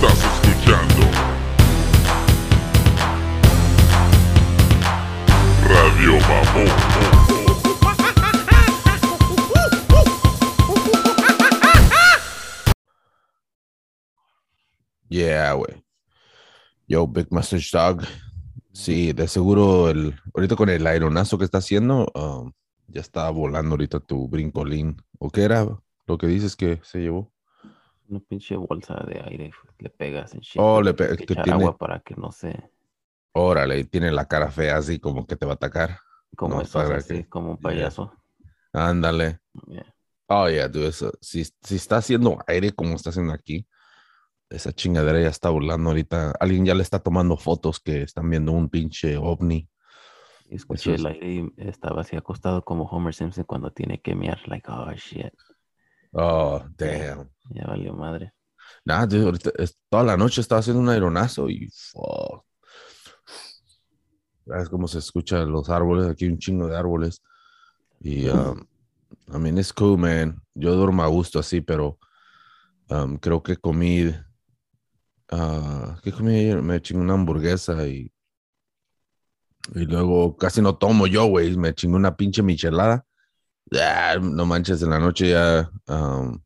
Estás escuchando Radio Mamón. Yeah, güey. Yo, Big Message Dog. Sí, de seguro el, ahorita con el aeronazo que está haciendo, um, ya está volando ahorita tu brincolín. ¿O qué era lo que dices que se llevó? Una pinche bolsa de aire, le pegas en shit. Oh, le tienes pe- que que echar tiene- agua para que no se, Órale, tiene la cara fea así como que te va a atacar. como No, eso, así, que- como un Yeah. payaso. Ándale. Yeah. Oh, yeah, dude, eso. Si, si está haciendo aire como está haciendo aquí, esa chingadera ya está volando ahorita. Alguien ya le está tomando fotos que están viendo un pinche ovni. Escuché es- el aire y estaba así acostado como Homer Simpson cuando tiene que mear, like, oh shit, Oh, damn. ya valió madre. Nah, dude, ahorita es- toda la noche estaba haciendo un aeronazo y fuck. ¿Sabes cómo se escuchan los árboles? Aquí hay un chingo de árboles. Y, um, I mean, it's cool, man. Yo duermo a gusto así, pero um, creo que comí. ah, ¿Qué comí ayer? Me chingué una hamburguesa y. Y luego casi no tomo yo, güey. Me chingué una pinche michelada. Ah, no manches, en la noche ya. um,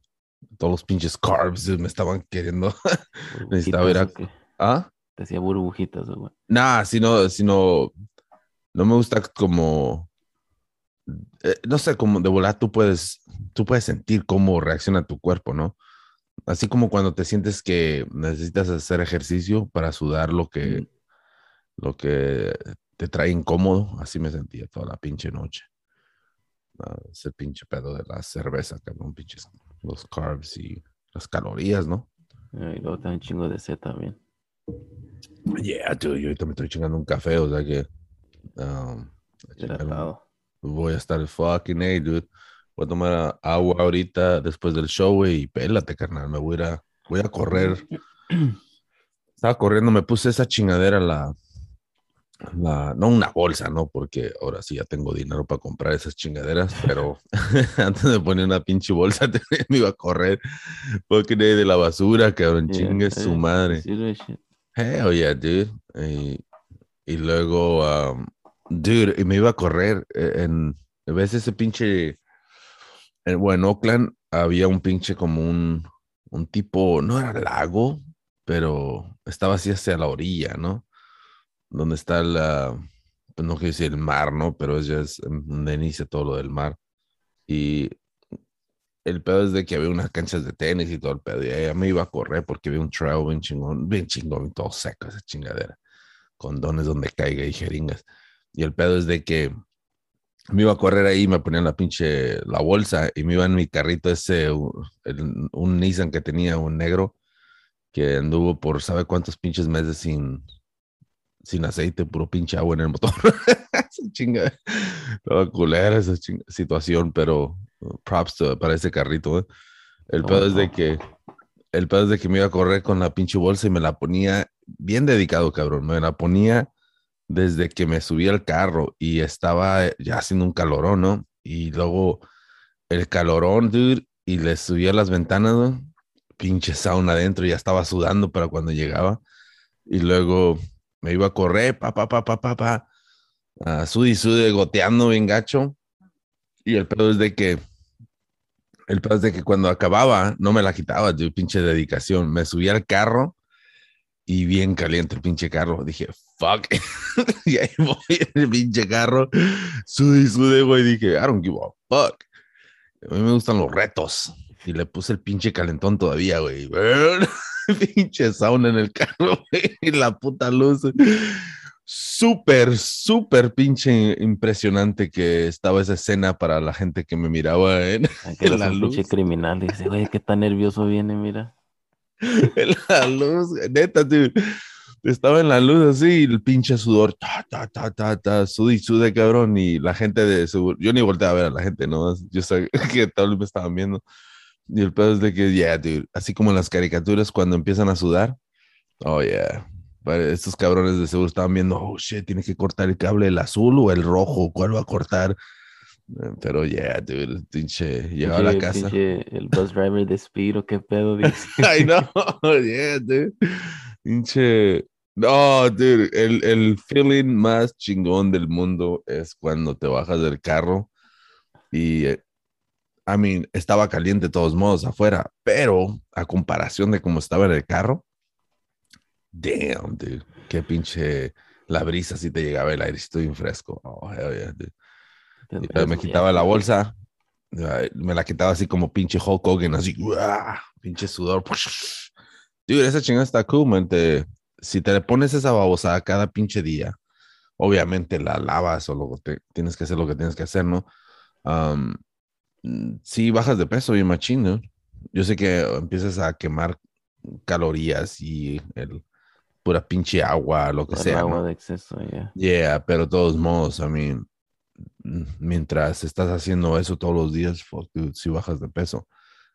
todos los pinches carbs me estaban queriendo. Necesitaba ir a-. ¿Ah? Te hacía burbujitas, güey. Nah, sino, sino, no me gusta como, eh, no sé, como de volar tú puedes, tú puedes sentir cómo reacciona tu cuerpo, ¿no? Así como cuando te sientes que necesitas hacer ejercicio para sudar lo que, lo que te trae incómodo, así me sentía toda la pinche noche. Ah, ese pinche pedo de la cerveza, cabrón, pinches, los carbs y las calorías, ¿no? Y luego un chingo de sed también. Yeah, dude, yo ahorita me estoy chingando un café, o sea que um, Hidratado. voy a estar fucking A, dude. Voy a tomar agua ahorita después del show, güey, y pélate, carnal. Me voy a, voy a correr. Estaba corriendo, me puse esa chingadera, la, la, no una bolsa, ¿no? Porque ahora sí ya tengo dinero para comprar esas chingaderas, pero antes de poner una pinche bolsa me iba a correr. A de la basura, cabrón, Yeah, chingue su eh, madre. Hell yeah, dude. Y, y luego, um, dude, y me iba a correr eh, en, ¿ves ese pinche? En, bueno, en Oakland había un pinche como un, un tipo, no era lago, pero estaba así hacia la orilla, ¿no? Donde está la, pues no quiero decir el mar, ¿no? Pero es ya es en donde inicia todo lo del mar. Y el pedo es de que había unas canchas de tenis y todo el pedo. Y ella me iba a correr porque había un trail bien chingón, bien chingón, todo seco esa chingadera. Condones donde caiga y jeringas. Y el pedo es de que me iba a correr ahí, me ponían la pinche, la bolsa y me iba en mi carrito ese, un Nissan que tenía, un negro, que anduvo por sabe cuántos pinches meses sin, sin aceite, puro pinche agua en el motor. esa chinga, estaba culera esa chinga- situación, pero uh, props to- para ese carrito. ¿eh? El ¿Cómo pedo es de no? que, el pedo es de que me iba a correr con la pinche bolsa y me la ponía bien dedicado, cabrón. Me la ponía desde que me subí al carro y estaba ya haciendo un calorón, ¿no? Y luego el calorón, dude, y le subía las ventanas, ¿no? Pinche sauna adentro, ya estaba sudando para cuando llegaba. Y luego me iba a correr, pa, pa, pa, pa, pa, pa. Sude y sude, goteando bien gacho. Y el pedo es de que, el pedo es de que cuando acababa, no me la quitaba, dude, pinche dedicación. Me subía al carro y bien caliente el pinche carro. Dije, fuck. y ahí voy en el pinche carro. Sude y sude, güey. Dije, I don't give a fuck. A mí me gustan los retos. Y le puse el pinche calentón todavía, güey. pinche sauna en el carro, güey. Y la puta luz. Súper, súper pinche impresionante que estaba esa escena para la gente que me miraba en, que eres la un pinche luz. criminal. Dice, güey, qué tan nervioso viene, mira. en la luz, neta, dude. Estaba en la luz así, y el pinche sudor, ta, ta, ta, ta, ta, sude y sude, cabrón, y la gente de seguro, yo ni volteé a ver a la gente, ¿no? Yo sé que tal vez me estaban viendo. Y el pedo es de que, yeah, dude, así como las caricaturas cuando empiezan a sudar, oh, yeah. Estos cabrones de seguro estaban viendo, oh, shit, tiene que cortar el cable, el azul o el rojo, ¿cuál va a cortar? Eh, Pero yeah, dude, pinche, llegaba a la casa. pinche el bus driver de Speed o qué pedo dice. I know, yeah, dude. Pinche. No, dude, el, el feeling más chingón del mundo es cuando te bajas del carro y, eh, I mean, estaba caliente de todos modos afuera, pero a comparación de cómo estaba en el carro, damn, dude, qué pinche la brisa si te llegaba el airecito bien fresco. Oh, hell yeah, dude. Luego me quitaba la bolsa, me la quitaba así como pinche Hulk Hogan, así, ¡guau! pinche sudor. Dude, esa chingada está cool, man. Te- si te pones esa babosada cada pinche día, obviamente la lavas o lo, te- tienes que hacer lo que tienes que hacer, ¿no? Um, sí, bajas de peso bien machín, ¿no? Yo sé que empiezas a quemar calorías y el pura pinche agua, lo que El sea, agua ¿no? de exceso, ya. Yeah, pero de todos modos, I mean, mm, mientras estás haciendo eso todos los días, fuck, dude, si bajas de peso,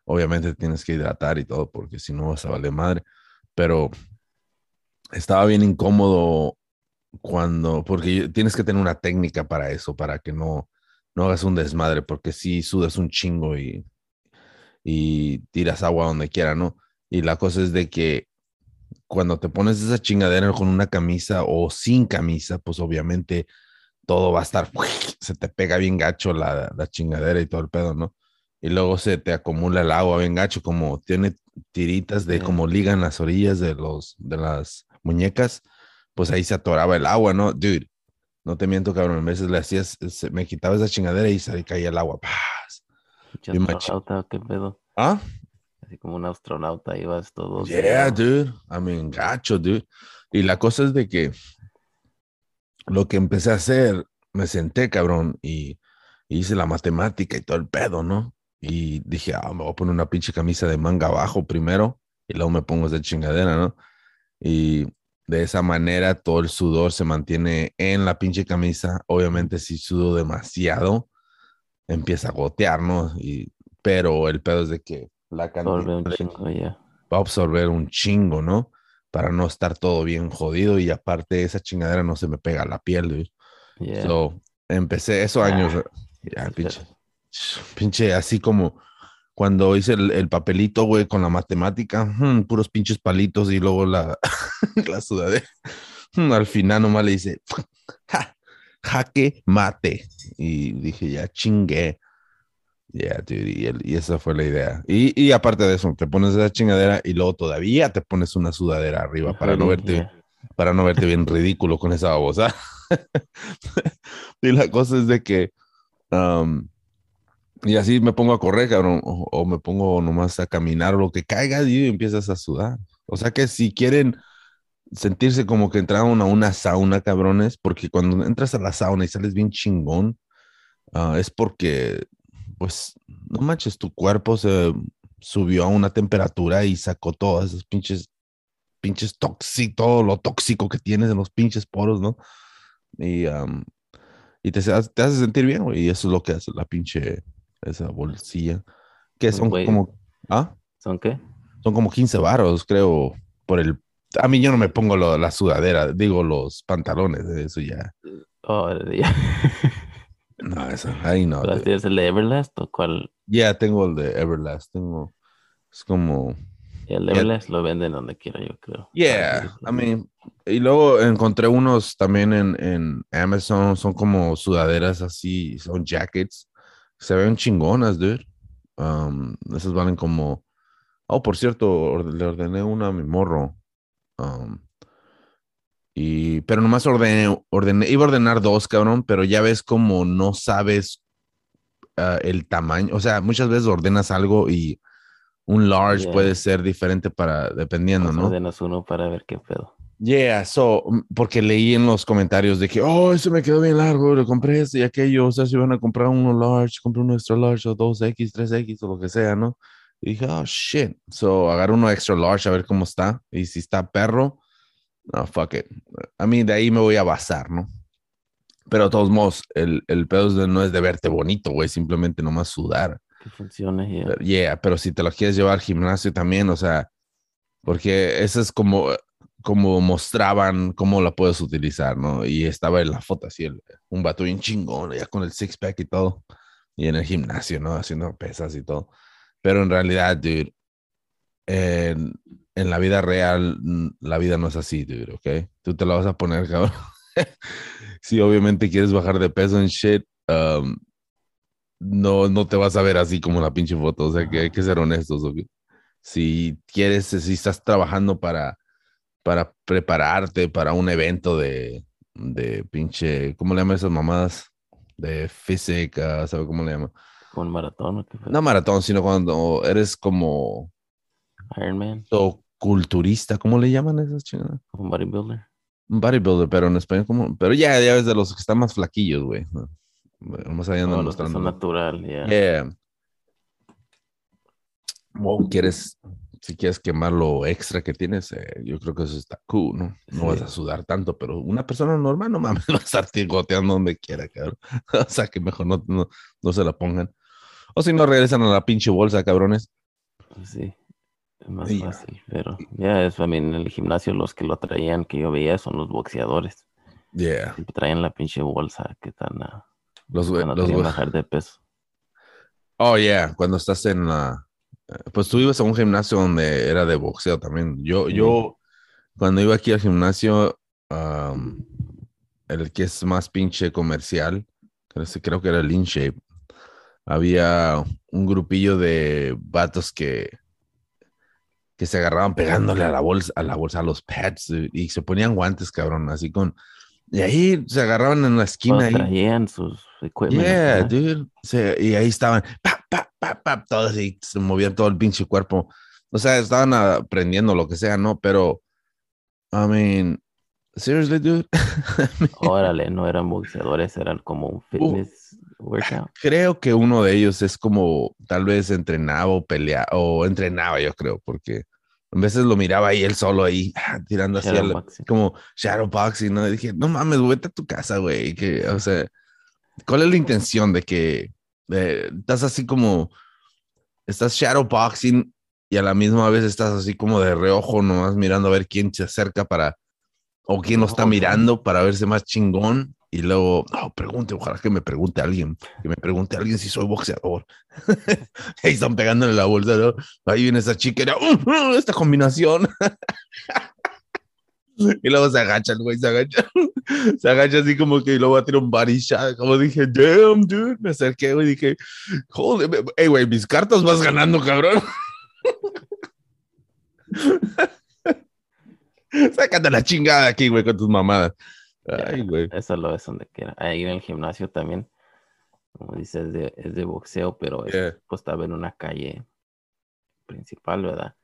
obviamente tienes que hidratar y todo, porque si no vas a valer madre. Pero estaba bien incómodo cuando, porque tienes que tener una técnica para eso, para que no, no hagas un desmadre, porque si sudas un chingo y, y tiras agua donde quiera, ¿no? Y la cosa es de que cuando te pones esa chingadera con una camisa o sin camisa, pues obviamente todo va a estar, se te pega bien gacho la, la chingadera y todo el pedo, ¿no? Y luego se te acumula el agua bien gacho, como tiene tiritas de como ligan las orillas de los de las muñecas, pues ahí se atoraba el agua, ¿no? Dude, no te miento, cabrón, a veces le hacías, se- me quitaba esa chingadera y se caía el agua. ¡paz! Bien astronauta, qué pedo. ¿Ah? Así como un astronauta ibas todo. Yeah, dude. I mean, gacho, dude. Y la cosa es de que lo que empecé a hacer, me senté, cabrón, y, y hice la matemática y todo el pedo, ¿no? Y dije, ah, me voy a poner una pinche camisa de manga abajo primero y luego me pongo esa chingadera, ¿no? Y de esa manera todo el sudor se mantiene en la pinche camisa. Obviamente si sudo demasiado, empieza a gotear, ¿no? Y, pero el pedo es de que la cantidad chingo, va a absorber un chingo, ¿no? Para no estar todo bien jodido y aparte esa chingadera no se me pega a la piel. Yeah. So, empecé esos Ah, años, ya, pinche, pinche, así como cuando hice el, el papelito, güey, con la matemática, hmm, puros pinches palitos y luego la, la sudadera. Hmm, al final nomás le dice, "Ja, jaque mate. Y dije, ya chingué. Yeah, dude, y, el- y esa fue la idea. Y, y aparte de eso, te pones esa chingadera y luego todavía te pones una sudadera arriba para no verte, para no verte bien ridículo con esa babosa. y la cosa es de que, um, y así me pongo a correr, cabrón, o, o me pongo nomás a caminar o lo que caiga y empiezas a sudar. O sea que si quieren sentirse como que entraron a una sauna, cabrones, porque cuando entras a la sauna y sales bien chingón, ah, es porque, pues, no manches, tu cuerpo se subió a una temperatura y sacó todas esas pinches, pinches tóxicos, todo lo tóxico que tienes en los pinches poros, ¿no? Y, am, y te, te hace sentir bien, güey, y eso es lo que hace la pinche, esa bolsilla, que son Güey. como, ¿ah? ¿Son qué? Son como 15 varos, creo, por el... A mí yo no me pongo lo- la sudadera, digo los pantalones, eso ya. Oh, ya. No, eso, ahí no. ¿Pero dude. ¿Tienes el de Everlast o cuál? Ya tengo el de Everlast, tengo... Es como... El Ya. Everlast lo venden donde quiera, yo creo. Yeah, I mean... Y luego encontré unos también en, en Amazon, son como sudaderas así, son jackets. Se ven chingonas, dude. Um, esas valen como... Oh, por cierto, orde- le ordené una a mi morro. Um, y, pero nomás ordené, ordené, iba a ordenar dos, cabrón, pero ya ves como no sabes ah, el tamaño. O sea, muchas veces ordenas algo y un large Yeah. puede ser diferente para, dependiendo, ¿no? ordenas uno para ver qué pedo. Yeah, so, mm, porque leí en los comentarios de que, oh, ese me quedó bien largo, le compré este y aquello, o sea, si van a comprar uno large, compré uno extra large o 2X, 3X o lo que sea, ¿no? Y dije, oh, shit. So, agarro uno extra large a ver cómo está. Y si está perro, no, fuck it. A mí de ahí me voy a basar, ¿no? Pero de todos modos, el, el pedo no es de verte bonito, güey, simplemente nomás sudar. Que funcione. yeah. Pero, Yeah, pero si te lo quieres llevar al gimnasio también, o sea, porque eso es como, como mostraban cómo la puedes utilizar, ¿no? Y estaba en la foto así, el- un vato bien chingón, ya con el six pack y todo. y en el gimnasio, ¿no? Haciendo pesas y todo. Pero en realidad, dude, en, en la vida real, mm, la vida no es así, dude, ¿ok? Tú te la vas a poner, cabrón. si obviamente quieres bajar de peso en shit, um, no, no te vas a ver así como la pinche foto. O sea que hay que ser honestos, ¿ok? Si quieres, si estás trabajando para, para prepararte para un evento de, de pinche, ¿cómo le llaman esas mamadas? De física, ¿sabe cómo le llaman? Con maratón? No maratón, sino cuando eres como Iron Man, culturista, ¿cómo le llaman esas chingadas? un bodybuilder. Un bodybuilder, pero en español como, pero ya, ya ves de los que están más flaquillos, güey. Vamos allá No, mostrando. natural, ya. Yeah. O quieres, si quieres quemar lo extra que tienes, eh, yo creo que eso está cool, ¿no? No vas a sudar tanto, pero una persona normal, no mames, va a estar goteando donde quiera, cabrón. O sea, que mejor no, no, no se la pongan. O si no, regresan a la pinche bolsa, cabrones. Sí, es más ya. fácil, pero ya es, I mean, en el gimnasio los que lo traían, que yo veía, son los boxeadores. Yeah. Siempre traían la pinche bolsa que tan a Los, los, bajar de peso. Oh, yeah, cuando estás en la... eh, Pues tú ibas a un gimnasio donde era de boxeo también. Yo, yo, cuando iba aquí al gimnasio, el que es más pinche comercial, creo, que era el InShape, había un grupillo de vatos que, que se agarraban pegándole a la bolsa, a la bolsa, a los pads, y se ponían guantes, cabrón, así con... Y ahí se agarraban en la esquina. Ahí. traían sus. Yeah, dude. Se- y ahí estaban, pa, pa, pa, pa, todos y se movían todo el pinche cuerpo. O sea, estaban aprendiendo lo que sea, ¿no? Pero, I mean, seriously, dude. Órale, no eran boxeadores, eran como un fitness workout. creo que uno de ellos es como, tal vez entrenaba o peleaba, o entrenaba, yo creo, porque a veces lo miraba ahí él solo ahí, ah, tirando así, al- Shadowboxing. como shadowboxing, ¿no? Y dije, no mames, vete a tu casa, güey. Que, o sea, ¿cuál es la intención de que eh, estás así como, estás shadowboxing y a la misma vez estás así como de reojo, nomás mirando a ver quién se acerca para, o quién lo está mirando para verse más chingón? Y luego, no, pregunte, ojalá que me pregunte alguien, que me pregunte alguien si soy boxeador. Ahí están pegándole la bolsa, ¿no? Ahí viene esa chica, y era, "Uh, uh, esta combinación. Y luego se agacha el güey, se agacha. Se agacha así como que y luego va a tirar un shot. Como dije, damn, dude. Me acerqué, güey, dije, joder, hey, güey, mis cartas vas ganando, cabrón. Sácate la chingada aquí, güey, con tus mamadas. Ay, güey. Eso lo es donde quiera. Ahí en el gimnasio también, como dices, es de, es de boxeo, pero es- Yeah. pues estaba en una calle principal, ¿verdad?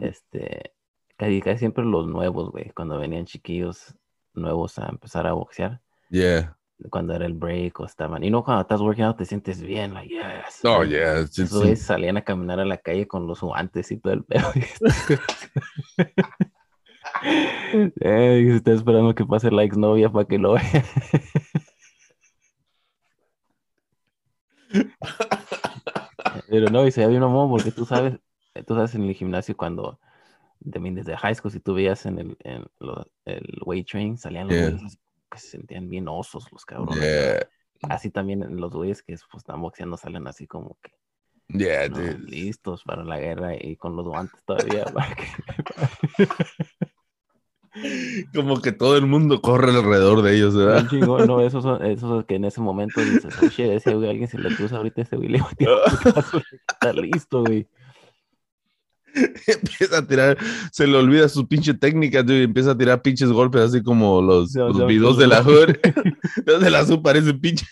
Este, casi, casi siempre los nuevos, güey, cuando venían chiquillos nuevos a empezar a boxear, Yeah. cuando era el break o estaban, y no cuando estás working out te sientes bien, like, yes. Oh, yeah. Esos salían a caminar a la calle con los guantes y todo el pedo. eh, está esperando que pase la exnovia para que lo vea. Pero no, y se ve un porque tú sabes, tú sabes en el gimnasio cuando, también desde high school, si tú veías en el, en lo- el weight train, salían los Yeah. güeyes que se sentían bien osos los cabrones. Yeah. Así también en los güeyes que pues, están boxeando salen así como que Yeah, no, listos para la guerra y con los guantes todavía. para que- Como que todo el mundo corre alrededor de ellos, ¿verdad? Chingón, no, esos son esos que en ese momento dices, shit, ese güey, alguien se le cruza ahorita ese güey, le está listo, güey. empieza a tirar, se le olvida su pinche técnica, dude, y empieza a tirar pinches golpes así como los, ya, videos de la ¿no? hood. Los de la hood parecen pinches.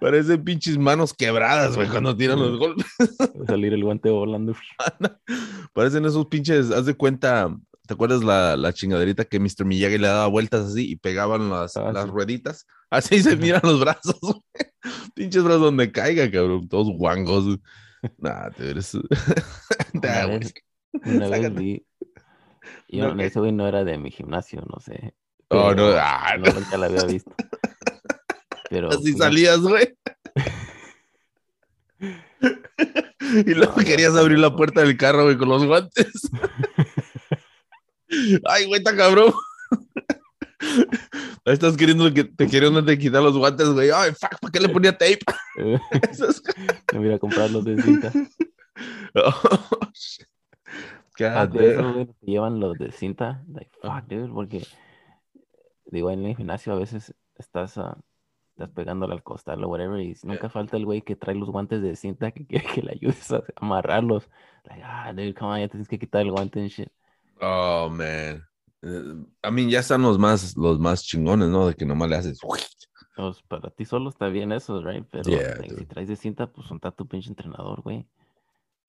Parecen pinches manos quebradas, güey, cuando tiran los golpes. Salir el guante volando. Parecen esos pinches, haz de cuenta, ¿te acuerdas la, la chingaderita que Mr. Miyagi le daba vueltas así y pegaban las, Ah, las sí. rueditas? Así se miran los brazos, güey. Pinches brazos donde caiga, cabrón, todos guangos. Nah, tú eres. Una vez, una vez vi, yo, Ok. ese güey no era de mi gimnasio, no sé. Oh, no, ah, no, nunca la había visto. Pero Así fui- salías, güey. y luego No, querías no, abrir la no. puerta del carro, güey, con los guantes. Ay, güey, está cabrón. Estás queriendo que te queriendo te quitar los guantes, güey. Ay, fuck, ¿para qué le ponía tape? Es- Me voy a comprar los de cinta. Oh, Ah, eso, güey, que llevan los de cinta. Like, fuck, dude, porque digo, en el gimnasio a veces estás, ah, estás pegándole al costal o whatever, y nunca falta el güey que trae los guantes de cinta que quiere que le ayudes a amarrarlos. Like, ah, dude, come on, ya tienes que quitar el guante and shit. Oh, man. Eh, I mean, ya están los más, los más chingones, ¿no? De que nomás le haces. Pues, para ti solo está bien eso, right? Pero Yeah, si traes de cinta, pues son tu pinche entrenador, güey.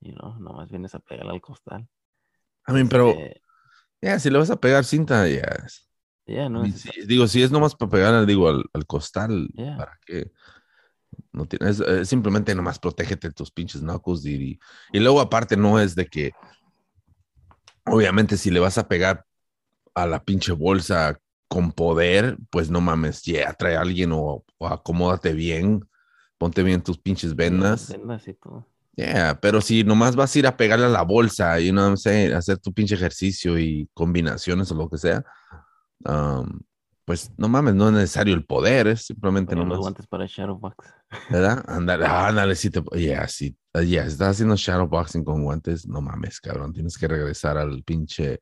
Y no, nomás vienes a pegarle al costal. I mean, pero, Eh, ya, si le vas a pegar cinta, ya. yeah, no, si- digo, si es nomás para pegar, digo, al, al costal, Yeah. ¿para qué? No tienes, eh, simplemente nomás protégete tus pinches knuckles y, y luego aparte no es de que, obviamente si le vas a pegar a la pinche bolsa con poder, pues no mames, ya trae a alguien o, o acomódate bien, ponte bien tus pinches vendas. vendas y todo. Yeah, pero si nomás vas a ir a pegarle a la bolsa y no sé, hacer tu pinche ejercicio y combinaciones o lo que sea, um, pues no mames, no es necesario el poder, es simplemente los nomás, guantes para Shadowbox. ¿Verdad? Ándale, ándale, si te, yeah, sí, yeah, si estás haciendo shadowboxing con guantes, no mames, cabrón, tienes que regresar al pinche,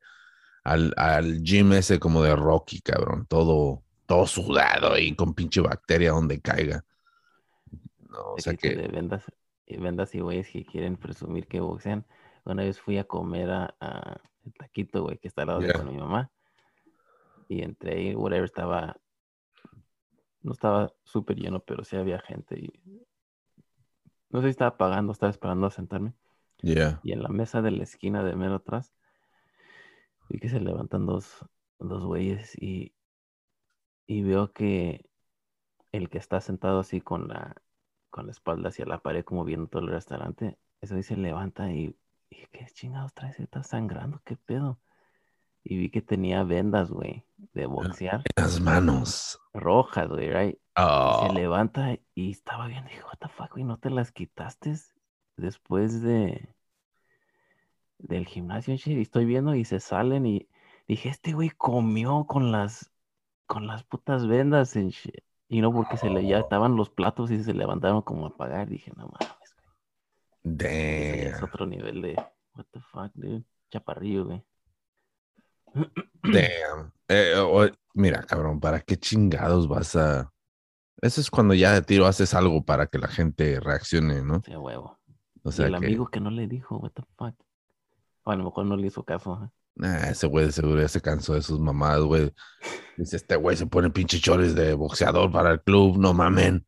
al, al gym ese como de Rocky, cabrón, todo, todo sudado y con pinche bacteria donde caiga. No, o sea que, de vendas, y vendas y güeyes que quieren presumir que boxean. Una vez fui a comer a, a el taquito, güey, que está al lado de con mi mamá. Y entré ahí, whatever, estaba. No estaba súper lleno, pero sí había gente. Y no sé si estaba pagando, estaba esperando a sentarme. yeah, Y en la mesa de la esquina de mero atrás, vi que se levantan dos, dos güeyes y, y veo que el que está sentado así con la, con la espalda hacia la pared, como viendo todo el restaurante, eso ahí se levanta y, y ¿qué chingados traes? ¿Estás sangrando? ¿Qué pedo? Y vi que tenía vendas, güey, de boxear, las manos. rojas, güey, right? Y Oh. Se levanta y estaba viendo, dije, what the fuck, güey, ¿no te las quitaste después de del gimnasio? Y estoy viendo y se salen y dije, este güey comió con las con las putas vendas en shit. Y no porque se le ya estaban los platos y se levantaron como a pagar. Dije, no mames, güey. Ese ya es Damn. otro nivel de what the fuck, dude. Chaparrillo, güey. Damn. Eh, o- mira, cabrón, ¿para qué chingados vas a...? Eso es cuando ya de tiro haces algo para que la gente reaccione, ¿no? Sea, huevo. O y sea el que amigo que no le dijo, what the fuck. O a lo mejor no le hizo caso. nah, ese güey de seguro ya se cansó de sus mamadas, güey. Dice, este güey se pone pinche chores de boxeador para el club, no mamen.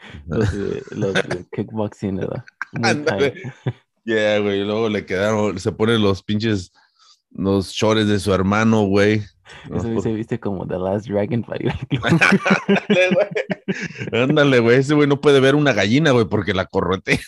Los, de- los de kickboxing, ¿verdad? Yeah, güey, y luego le quedaron, se ponen los pinches, los chores de su hermano, güey. ¿no? Eso Por- se viste como The Last Dragon para ir al club. Ándale, güey. Ese güey no puede ver una gallina, güey, porque la correte.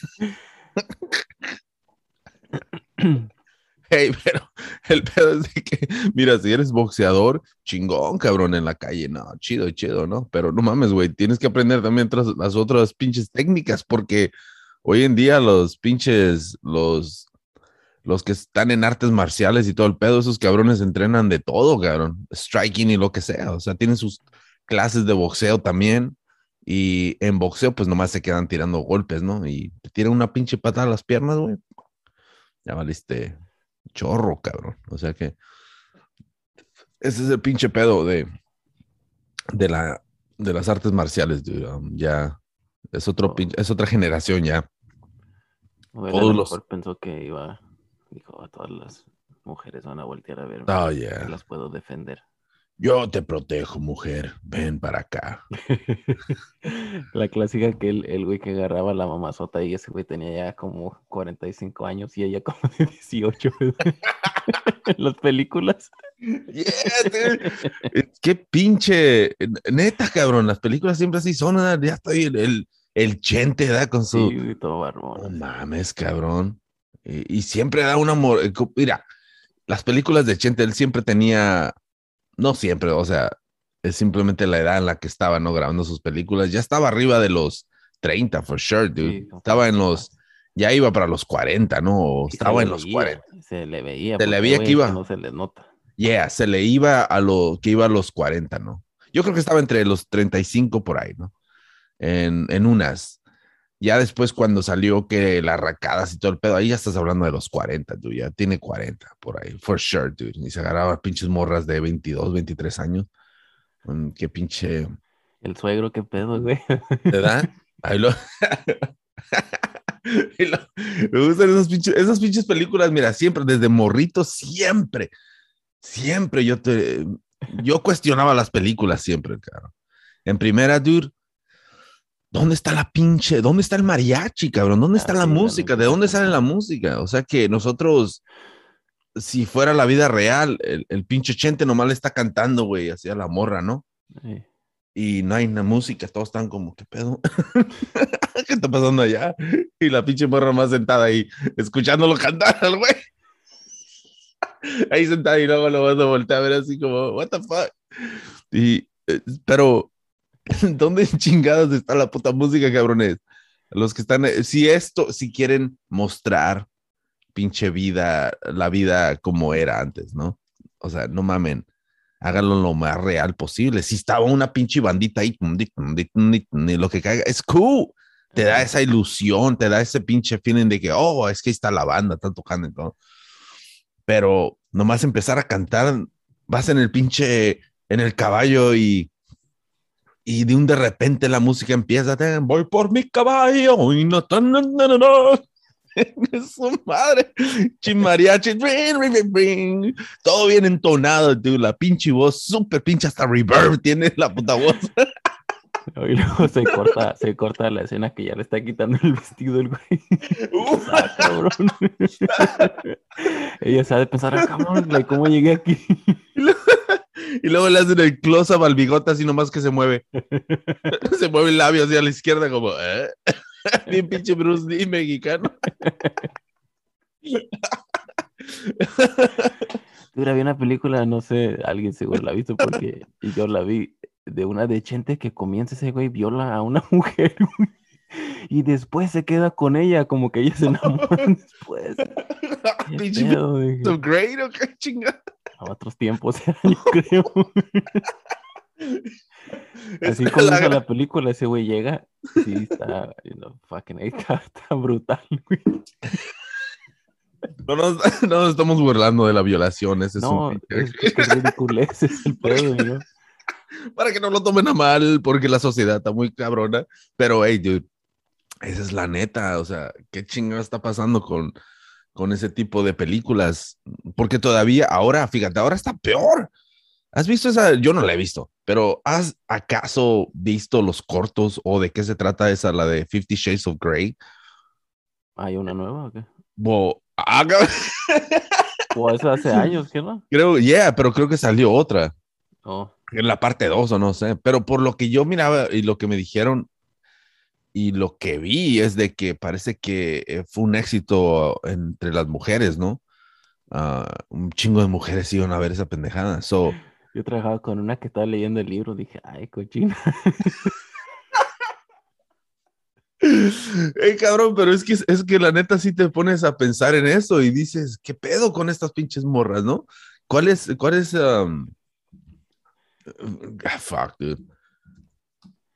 Hey, pero el pedo es de que, mira, si eres boxeador, chingón, cabrón, en la calle. No, chido, chido, ¿no? Pero no mames, güey. Tienes que aprender también las otras pinches técnicas, porque hoy en día los pinches, los, los que están en artes marciales y todo el pedo, esos cabrones entrenan de todo, cabrón. Striking y lo que sea. O sea, tienen sus clases de boxeo también. Y en boxeo, pues nomás se quedan tirando golpes, ¿no? Y te tiran una pinche patada a las piernas, güey. Ya valiste chorro, cabrón. O sea que ese es el pinche pedo de, de, la, de las artes marciales, dude. Um, ya es, otro Oh. pinche- es otra generación ya. A lo los- mejor pensó que iba, dijo, a todas las mujeres van a voltear a verme. Oh, yeah. las puedo defender. Yo te protejo, mujer. Ven para acá. La clásica que el, el güey que agarraba la mamazota y ese güey tenía ya como 45 años y ella como de 18 en las películas. Yeah, Qué pinche. Neta, cabrón. Las películas siempre así son. Ya estoy el, el, el chente, ¿verdad? Con su. Sí, todo No barbón. mames, cabrón. Y, y siempre da un amor. eh, Mira, las películas de Chente, él siempre tenía, no siempre, o sea, es simplemente la edad en la que estaba, ¿no? Grabando sus películas. Ya estaba arriba de los 30, for sure, dude. Sí, estaba en los, ya iba para los 40, ¿no? Estaba en los veía, 40. Se le veía. Se le veía que iba. No se le nota. Yeah, se le iba a lo que iba a los 40, ¿no? Yo creo que estaba entre los 35 por ahí, ¿no? En, en unas. Ya después cuando salió que las racadas y todo el pedo, ahí ya estás hablando de los 40, dude, ya tiene 40 por ahí, for sure, dude. Y se agarraba pinches morras de 22, 23 años. Mm, qué pinche... El suegro, qué pedo, güey. ¿Verdad? Ahí lo... Me gustan esas pinches, esas pinches películas, mira, siempre, desde morrito, siempre, siempre yo te, yo cuestionaba las películas siempre, cabrón. En primera, dude, ¿dónde está la pinche, dónde está el mariachi, cabrón? ¿Dónde está Ah, la sí, música? ¿De dónde sí. sale la música? O sea que nosotros, si fuera la vida real, el, el pinche chente nomás le está cantando, güey, así a la morra, ¿no? Eh, y no hay una música, todos están como, ¿qué pedo? ¿Qué está pasando allá? Y la pinche morra más sentada ahí, escuchándolo cantar al güey. Ahí sentada y luego lo vas a voltear a ver así como, what the fuck? Y, eh, pero, ¿dónde chingados está la puta música, cabrones? Los que están, eh, si esto, si quieren mostrar pinche vida, la vida como era antes, ¿no? O sea, no mamen háganlo lo más real posible. Si estaba una pinche bandita ahí, lo que caiga, es cool. Te da esa ilusión, te da ese pinche feeling de que, oh, es que ahí está la banda, están tocando y todo. Pero nomás empezar a cantar, vas en el pinche, en el caballo y, y de un de repente la música empieza, voy por mi caballo y no, tan, no, no, no, no. Es su madre, chimariachi, todo bien entonado, dude. la pinche voz, súper pinche, hasta reverb tiene la puta voz. Y luego se corta, se corta la escena que ya le está quitando el vestido el güey. Ah, cabrón. Ella sabe pensar, ah, cabrón, ¿cómo llegué aquí? Y luego le hacen el close-up al bigote así nomás que se mueve. Se mueve el labio así a la izquierda como, ¿eh? Bien pinche Bruce Lee mexicano. Dude, había una película, no sé, alguien seguro la ha visto porque yo la vi, de una de Chente que comienza ese güey, viola a una mujer, güey, y después se queda con ella, como que ella se enamoran después. ¿Qué Pinche pedo? Dije, so great, ¿o qué chingada? A otros tiempos, yo creo. Así comienza la- la película, ese güey llega, sí, está, you know, fucking, está, está brutal, güey. No nos, no nos estamos burlando de la violación, ese es un ese es el pedo, ¿no? para que no lo tomen a mal, porque la sociedad está muy cabrona. Pero, hey, dude, esa es la neta. O sea, ¿qué chingada está pasando con, con ese tipo de películas? Porque todavía, ahora, fíjate, ahora está peor. ¿Has visto esa? Yo no la he visto, pero ¿has acaso visto los cortos o de qué se trata esa, la de Fifty Shades of Grey? ¿Hay una nueva o qué? Bo- ah, cabrón, O eso hace años, ¿qué no? creo, yeah, pero creo que salió otra. Oh, en la parte 2 o no sé, pero por lo que yo miraba y lo que me dijeron y lo que vi es de que parece que eh, fue un éxito entre las mujeres, ¿no? Ah, un chingo de mujeres iban a ver esa pendejada. So, yo trabajaba con una que estaba leyendo el libro, dije, ay, cochina. hey, cabrón, pero es que, es que la neta sí te pones a pensar en eso y dices, ¿qué pedo con estas pinches morras, no? ¿Cuál es, cuál es, um, fuck, dude.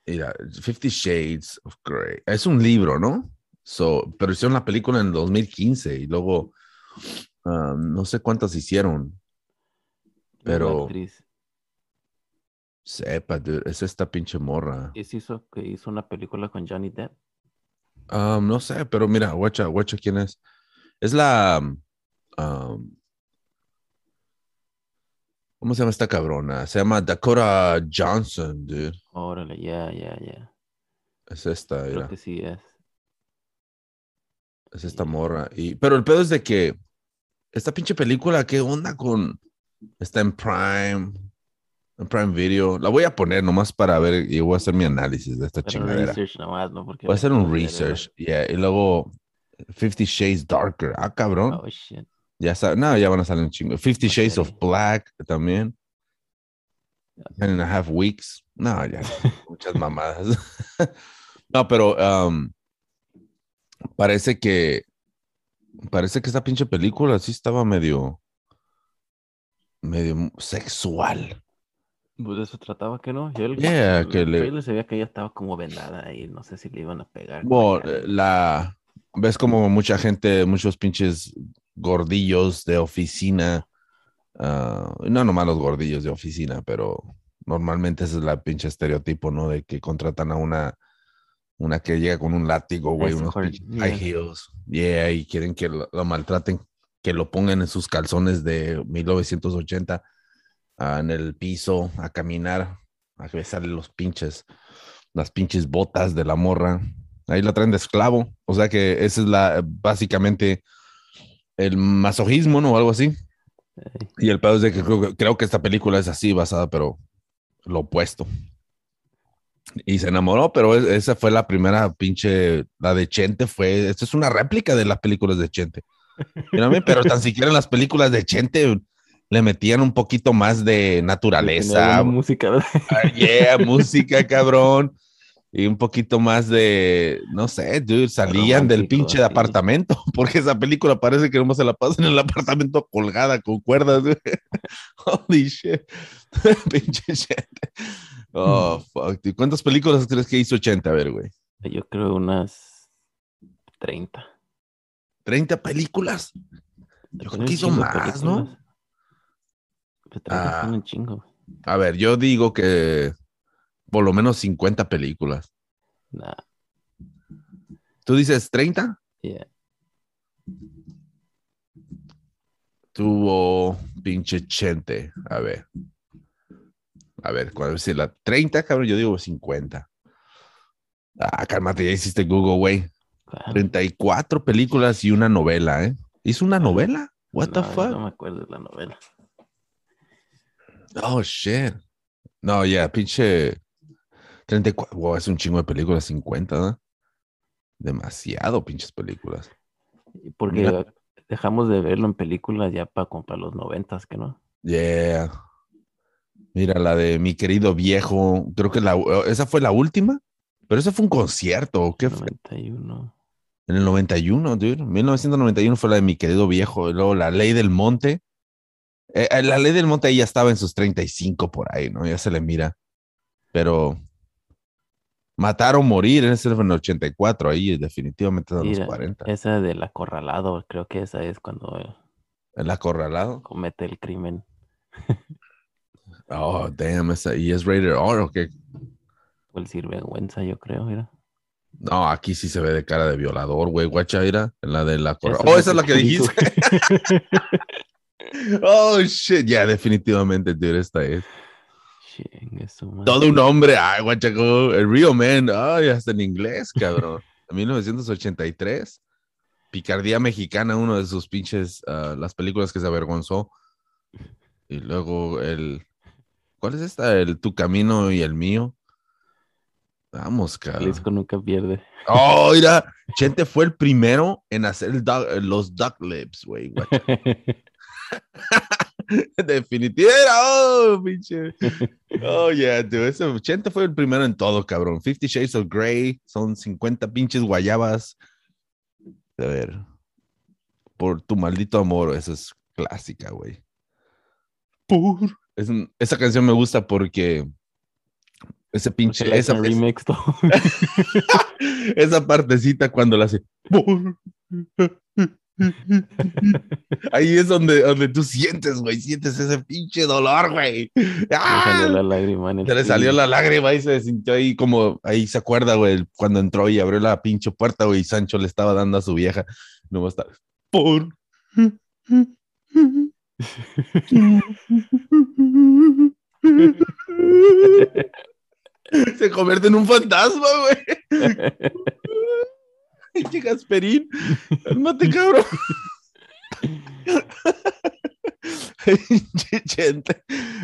Mira, Fifty Shades of Grey. Es un libro, ¿no? So, pero hicieron la película en 2015 y luego um, no sé cuántas hicieron. Pero- Sepa, dude, es esta pinche morra. es hizo, que hizo una película con Johnny Depp. Um, no sé, pero mira, guacha, guacha, ¿quién es? Es la. um, ¿Cómo se llama esta cabrona? Se llama Dakota Johnson, dude. Órale, ya, ya, ya. Es esta, Creo que sí es. Es esta morra. Y, pero el pedo es de que esta pinche película, ¿qué onda con? Está en Prime, en Prime Video. La voy a poner nomás para ver y voy a hacer mi análisis de esta Pero chingadera. research nomás, ¿no? Porque Voy a hacer un research, yeah, y luego Fifty Shades Darker. Ah, cabrón. Oh, shit. Ya sa- no, ya van a salir un chingo. Fifty Ok. Shades of Black también. Ten and a half weeks. No, ya, muchas mamadas. no, pero um, parece que parece que esta pinche película sí estaba medio medio sexual. Pues de eso trataba que no. Yo el, Yeah, el que le- se veía que ella estaba como vendada y no sé si le iban a pegar. Bueno, la ves como mucha gente, muchos pinches gordillos de oficina, ah, no nomás los gordillos de oficina, pero normalmente ese es la pinche estereotipo, ¿no? De que contratan a una, una que llega con un látigo, güey, unos pinches yeah. high heels, yeah, y quieren que lo, lo maltraten, que lo pongan en sus calzones de 1980 ah, en el piso a caminar, a besarle los pinches, las pinches botas de la morra. Ahí la traen de esclavo. O sea que ese es la, básicamente el masoquismo, ¿no? O algo así. Y el pedo es de que creo, que creo que esta película es así, basada, pero lo opuesto. Y se enamoró, pero es- esa fue la primera pinche, la de Chente fue, esto es una réplica de las películas de Chente. Pero tan siquiera en las películas de Chente le metían un poquito más de naturaleza, música, ¿verdad? Ah, yeah, música, cabrón. Y un poquito más de, no sé, dude, salían del pinche sí. apartamento, porque esa película parece que no se la pasan en el apartamento colgada con cuerdas, güey. Holy shit. pinche shit. Oh, fuck. dude. ¿Cuántas películas crees que hizo 80? A ver, güey. Yo creo unas 30. ¿30 películas? Yo creo que hizo de más, ¿no? películas. Pues 30 son Ah. un chingo. A ver, yo digo que por lo menos 50 películas. Nah, ¿Tú dices 30? yeah. tuvo pinche Chente. A ver. A ver, ¿cuál es la 30, cabrón? Yo digo 50. Ah, cálmate, ya hiciste Google, güey. Claro. 34 películas y una novela, ¿eh? ¿Hizo una novela? What the fuck? No me acuerdo de la novela. Oh, shit. No, ya, pinche 34. Wow, es un chingo de películas, 50, ¿no? Demasiado pinches películas. Porque Mira. dejamos de verlo en películas ya para comprar los noventas, que no. Yeah. Mira, la de mi querido viejo. Creo que la, esa fue la última. Pero ese fue un concierto. ¿o ¿Qué fue? 91. En el 91, dude. 1991 fue la de mi querido viejo. Y luego la ley del monte. Eh, eh, la ley del monte ahí ya estaba en sus 35 por ahí, ¿no? Ya se le mira. Pero matar o morir, ese fue en el 84. Ahí definitivamente en los Mira, 40. Esa del acorralado, creo que esa es cuando eh, El acorralado. comete el crimen. Oh, damn. Esa, y es rated R, ¿o qué? O el sinvergüenza, yo creo, mira. No, aquí sí se ve de cara de violador, güey. Guacha, mira, la de la corra- Oh, es esa es la que dijiste. oh, shit. Ya, definitivamente, dude, esta es. Todo un hombre. Ay, guacha, como el Real Man. Ay, hasta en inglés, cabrón. En 1983. Picardía Mexicana, uno de sus pinches, ah, las películas que se avergonzó. Y luego el, ¿cuál es esta? El Tu Camino y el Mío. Vamos, cabrón. Jalisco nunca pierde. Oh, mira, Chente fue el primero en hacer el los duck lips, güey. Definitivamente. Oh, pinche. Oh, yeah, dude. Ese Chente fue el primero en todo, cabrón. Fifty Shades of Grey. Son 50 pinches guayabas. A ver. Por tu maldito amor. Esa es clásica, güey. Por. Es un- esa canción me gusta porque. Ese pinche. Esa, remix todo. esa partecita cuando la hace. "Por". Ahí es donde, donde tú sientes, güey. Sientes ese pinche dolor, güey. Le ¡Ah! salió la lágrima en el Se le salió la lágrima y se sintió ahí como, ahí se acuerda, güey, cuando entró y abrió la pinche puerta, güey, y Sancho le estaba dando a su vieja. No está. Por. Se convierte en un fantasma, güey. Pinche Gasperín. Cálmate, cabrón.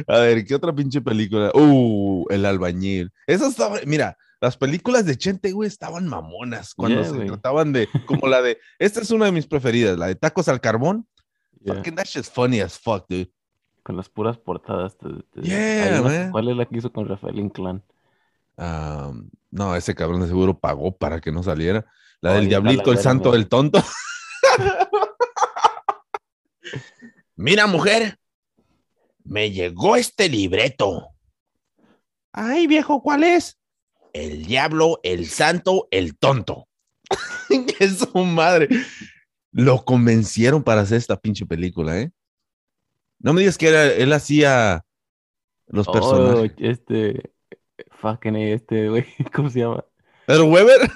A ver, ¿qué otra pinche película? Uh, El Albañil. Esa estaba, mira, las películas de Chente, güey, estaban mamonas cuando Yeah, se trataban de, como la de, esta es una de mis preferidas, la de Tacos al Carbón. Yeah. Fucking that shit's funny as fuck, dude. Con las puras portadas. te- te- Yeah, una- man. ¿Cuál es la que hizo con Rafael Inclán? Um, no, ese cabrón de seguro pagó para que no saliera. La del diablito, el santo, el tonto. Mira, mujer. me llegó este libreto. Ay, viejo, ¿cuál es? El diablo, el santo, el tonto. que su madre. Lo convencieron para hacer esta pinche película, ¿eh? No me digas que era- él hacía los Oh, personajes. este, fucking este, güey, ¿cómo se llama? ¿Pero Weber?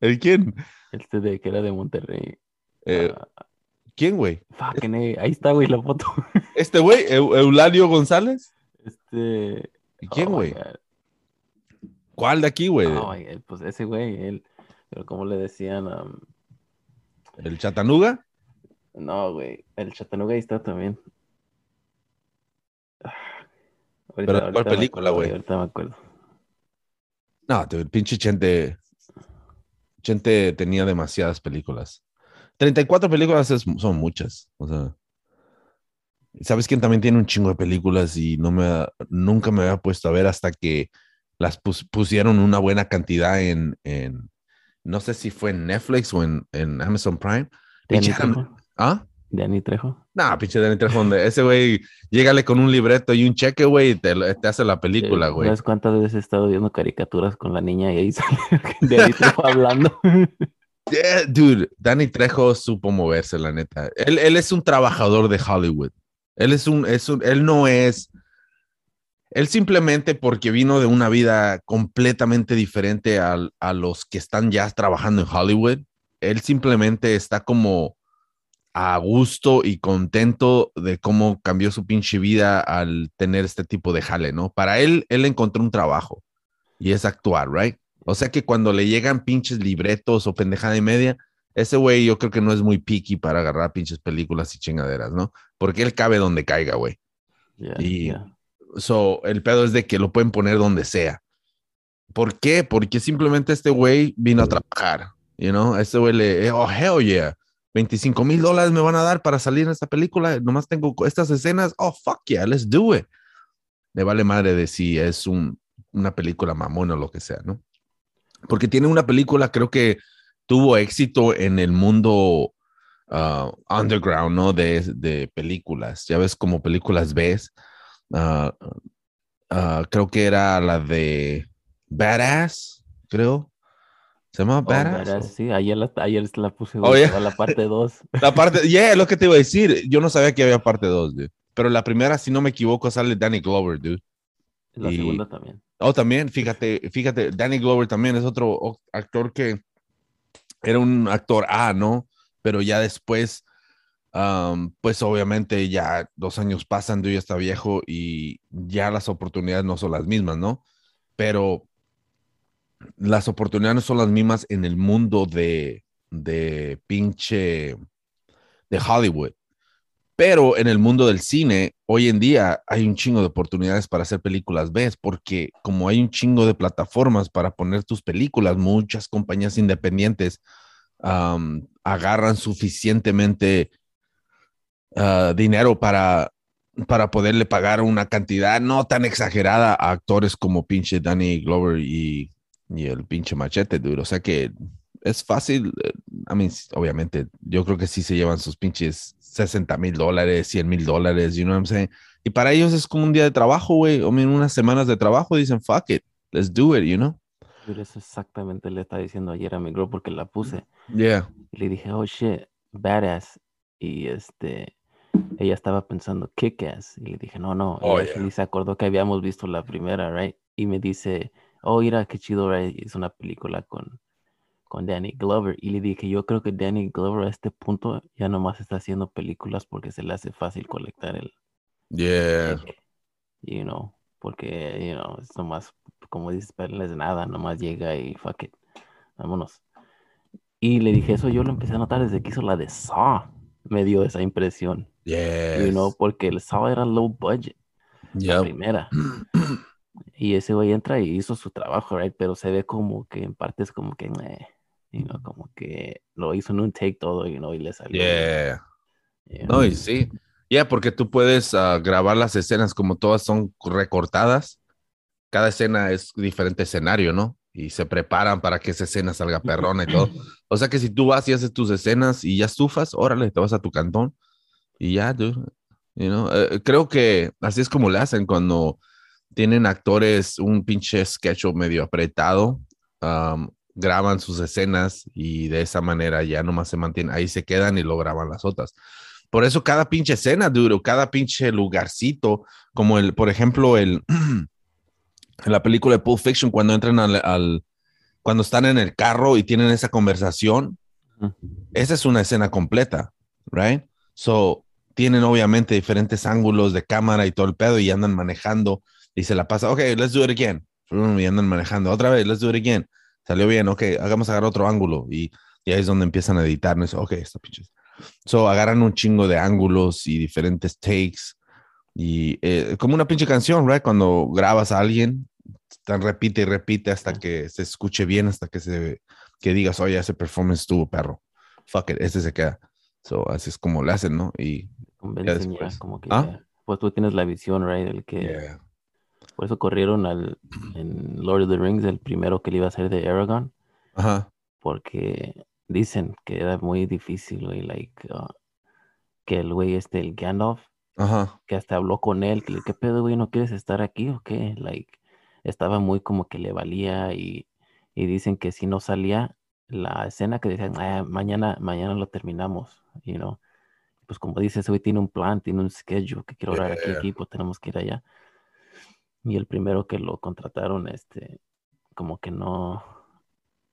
¿El quién? Este de que era de Monterrey. Eh, Ah, ¿Quién, güey? fucking A, ahí está, güey, la foto. ¿Este güey? Eu- ¿Eulalio González? Este. ¿Y quién, oh güey? ¿Cuál de aquí, güey? Oh pues ese güey, él. Pero como le decían, um, ¿El Chatanuga? no, güey, el Chattanooga ahí está también. Ah, ¿Pero cuál película, güey? Ahorita me acuerdo. No, te- el pinche Chente. Chente tenía demasiadas películas. 34 películas es- son muchas. O sea. ¿Sabes quién también tiene un chingo de películas y no me ha- nunca me había puesto a ver hasta que las pus- pusieron una buena cantidad en, en- no sé si fue en Netflix o en, en Amazon Prime. ¿Ah? Danny Trejo. No, pinche Danny Trejo, donde ese güey, llégale con un libreto y un cheque, güey, y te, hace la película, güey. ¿Sabes cuántas veces he estado viendo caricaturas con la niña y ahí sale Danny Trejo hablando? Yeah, dude, Danny Trejo supo moverse, la neta. Él, él es un trabajador de Hollywood. Él es un, es un, él no es, él simplemente porque vino de una vida completamente diferente al- a, los que están ya trabajando en Hollywood. Él simplemente está como a gusto y contento de cómo cambió su pinche vida al tener este tipo de jale, ¿no? Para él, él encontró un trabajo y es actuar, right? O sea que cuando le llegan pinches libretos o pendejada y media, ese güey yo creo que no es muy picky para agarrar pinches películas y chingaderas, ¿no? Porque él cabe donde caiga, güey. Y-. So, el pedo es de que lo pueden poner donde sea. ¿Por qué? Porque simplemente este güey vino a trabajar, you know? Este güey le, oh, hell yeah. 25 mil dólares me van a dar para salir en esta película. Nomás tengo estas escenas. Oh, fuck yeah, let's do it. Le vale madre de si es un, una película mamona o lo que sea, ¿no? Porque tiene una película, creo que tuvo éxito en el mundo ah, underground, ¿no? De, de películas. Ya ves como películas ves. Ah, ah, creo que era la de Badass, creo. ¿Se llama Oh, Badass? sí, ayer la, ayer la puse, Oh, yeah. la parte 2. La parte, yeah, es lo que te iba a decir. Yo no sabía que había parte 2, dude. Pero la primera, si no me equivoco, sale Danny Glover, dude. La Y- segunda también. Oh, también, fíjate, fíjate, Danny Glover también es otro actor que era un actor A, ¿no? Pero ya después, am, pues obviamente ya dos años pasan, dude, ya está viejo y ya las oportunidades no son las mismas, ¿no? Pero las oportunidades son las mismas en el mundo de, de pinche, de Hollywood. Pero en el mundo del cine, hoy en día hay un chingo de oportunidades para hacer películas B, porque como hay un chingo de plataformas para poner tus películas, muchas compañías independientes agarran suficientemente ah, dinero para, para poderle pagar una cantidad no tan exagerada a actores como pinche Danny Glover y, y el pinche Machete, dude. O sea que es fácil. eh, I mean, obviamente, yo creo que sí se llevan sus pinches 60 mil dólares, 100 mil dólares, you know what I'm saying? Y para ellos es como un día de trabajo, güey. O mean, unas semanas de trabajo, dicen, fuck it, let's do it, you know? Pero eso exactamente le estaba diciendo ayer a mi girl porque la puse. Yeah. Y le dije, oh shit, badass. Y este, ella estaba pensando kick ass. Y le dije, no, no. Oh, y actually se acordó que habíamos visto la primera, right? Y me dice, oh, mira, qué chido, right? Es una película con, con Danny Glover. Y le dije, yo creo que Danny Glover a este punto ya nomás está haciendo películas porque se le hace fácil colectar el Yeah. You know, porque, you know, es nomás, como dices, no es nada, nomás llega y fuck it, vámonos. Y le dije, eso yo lo empecé a notar desde que hizo la de Saw. Me dio esa impresión, Yes. you know, porque el Saw era low budget, la Yep. primera. Y ese güey entra y hizo su trabajo, right? Pero se ve como que en partes como que, eh, you know, como que lo hizo en un take todo, you know, y le salió. Yeah. you No, y sí. Ya, porque tú puedes ah, grabar las escenas como todas son recortadas. Cada escena es diferente escenario, ¿no? Y se preparan para que esa escena salga perrona y todo. O sea que si tú vas y haces tus escenas y ya estufas, órale, te vas a tu cantón y ya, dude. You know? Eh, creo que así es como le hacen cuando tienen actores un pinche sketch medio apretado, um, graban sus escenas y de esa manera ya nomás se mantienen, ahí se quedan y lo graban las otras. Por eso cada pinche escena, duro, cada pinche lugarcito, como el, por ejemplo, el, en la película de Pulp Fiction, cuando entran al, al- cuando están en el carro y tienen esa conversación, esa es una escena completa, right? So, tienen obviamente diferentes ángulos de cámara y todo el pedo y andan manejando y se la pasa, ok, let's do it again. Y andan manejando otra vez, let's do it again. Salió bien, ok, hagamos agarrar otro ángulo y, y ahí es donde empiezan a editar. ¿no? Es, Ok, esta pinche. So, agarran un chingo de ángulos y diferentes takes y eh, como una pinche canción, right? Cuando grabas a alguien, tan repite y repite hasta que se escuche bien, hasta que se que digas, oye, ese performance estuvo perro. Fuck it, ese se queda. So, así es como le hacen, ¿no? Y ya, después. como que ¿Ah? ya- Pues tú tienes la visión, right? El que yeah. Por eso corrieron al en Lord of the Rings, el primero que le iba a hacer de Aragorn, Ajá. porque dicen que era muy difícil, güey, like uh, que el güey este, el Gandalf, Ajá. que hasta habló con él, que le, ¿qué pedo, güey? ¿No quieres estar aquí o qué? Like, estaba muy como que le valía y, y dicen que si no salía la escena que decían, "Ah, mañana, mañana lo terminamos, you know. Pues como dice ese güey tiene un plan, tiene un schedule, que quiero hablar aquí, Yeah. aquí, pues tenemos que ir allá. Y el primero que lo contrataron, este, como que no,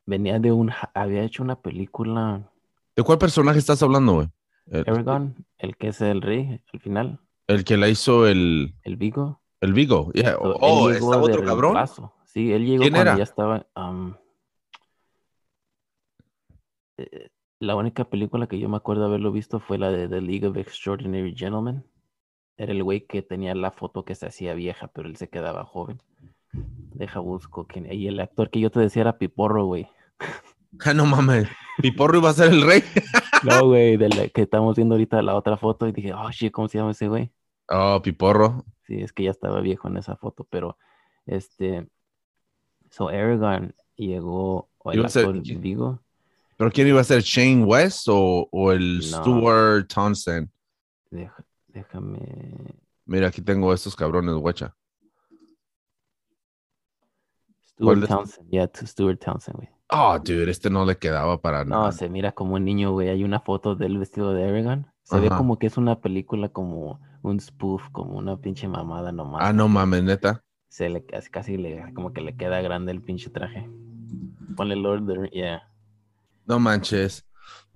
venía de un, había hecho una película, ¿De cuál personaje estás hablando, güey? El, Aragorn, el que es el rey, al final, el que la hizo el, el Vigo. el Vigo. Yeah. Oh, llegó de otro cabrón. reemplazo. Sí, él llegó ¿Quién cuando era? ya estaba. am, eh, la única película que yo me acuerdo haberlo visto fue la de The League of Extraordinary Gentlemen. Era el güey que tenía la foto que se hacía vieja, pero él se quedaba joven. Deja busco quién. Y el actor que yo te decía era Piporro, güey. Ah, no mames. Piporro iba a ser el rey. No, güey, de la que estamos viendo ahorita la otra foto. Y dije, oh, shit, ¿cómo se llama ese güey? Oh, Piporro. Sí, es que ya estaba viejo en esa foto, pero este. So Aragorn llegó, o el Iba a ser- Vigo. ¿Pero quién iba a ser? ¿Shane West o, o el No. Stuart Townsend? Deja- déjame. Mira, aquí tengo estos cabrones, guacha. ¿Cuál Stuart Townsend, ya, to Stuart Townsend, güey. Oh, dude, este no le quedaba para No, nada. se mira como un niño, güey. Hay una foto del vestido de Aragorn. Se ve como que es una película como un spoof, como una pinche mamada nomás. Ah, no mames, neta. Se le casi, casi le, como que le queda grande el pinche traje. Ponle Lord the yeah. No manches.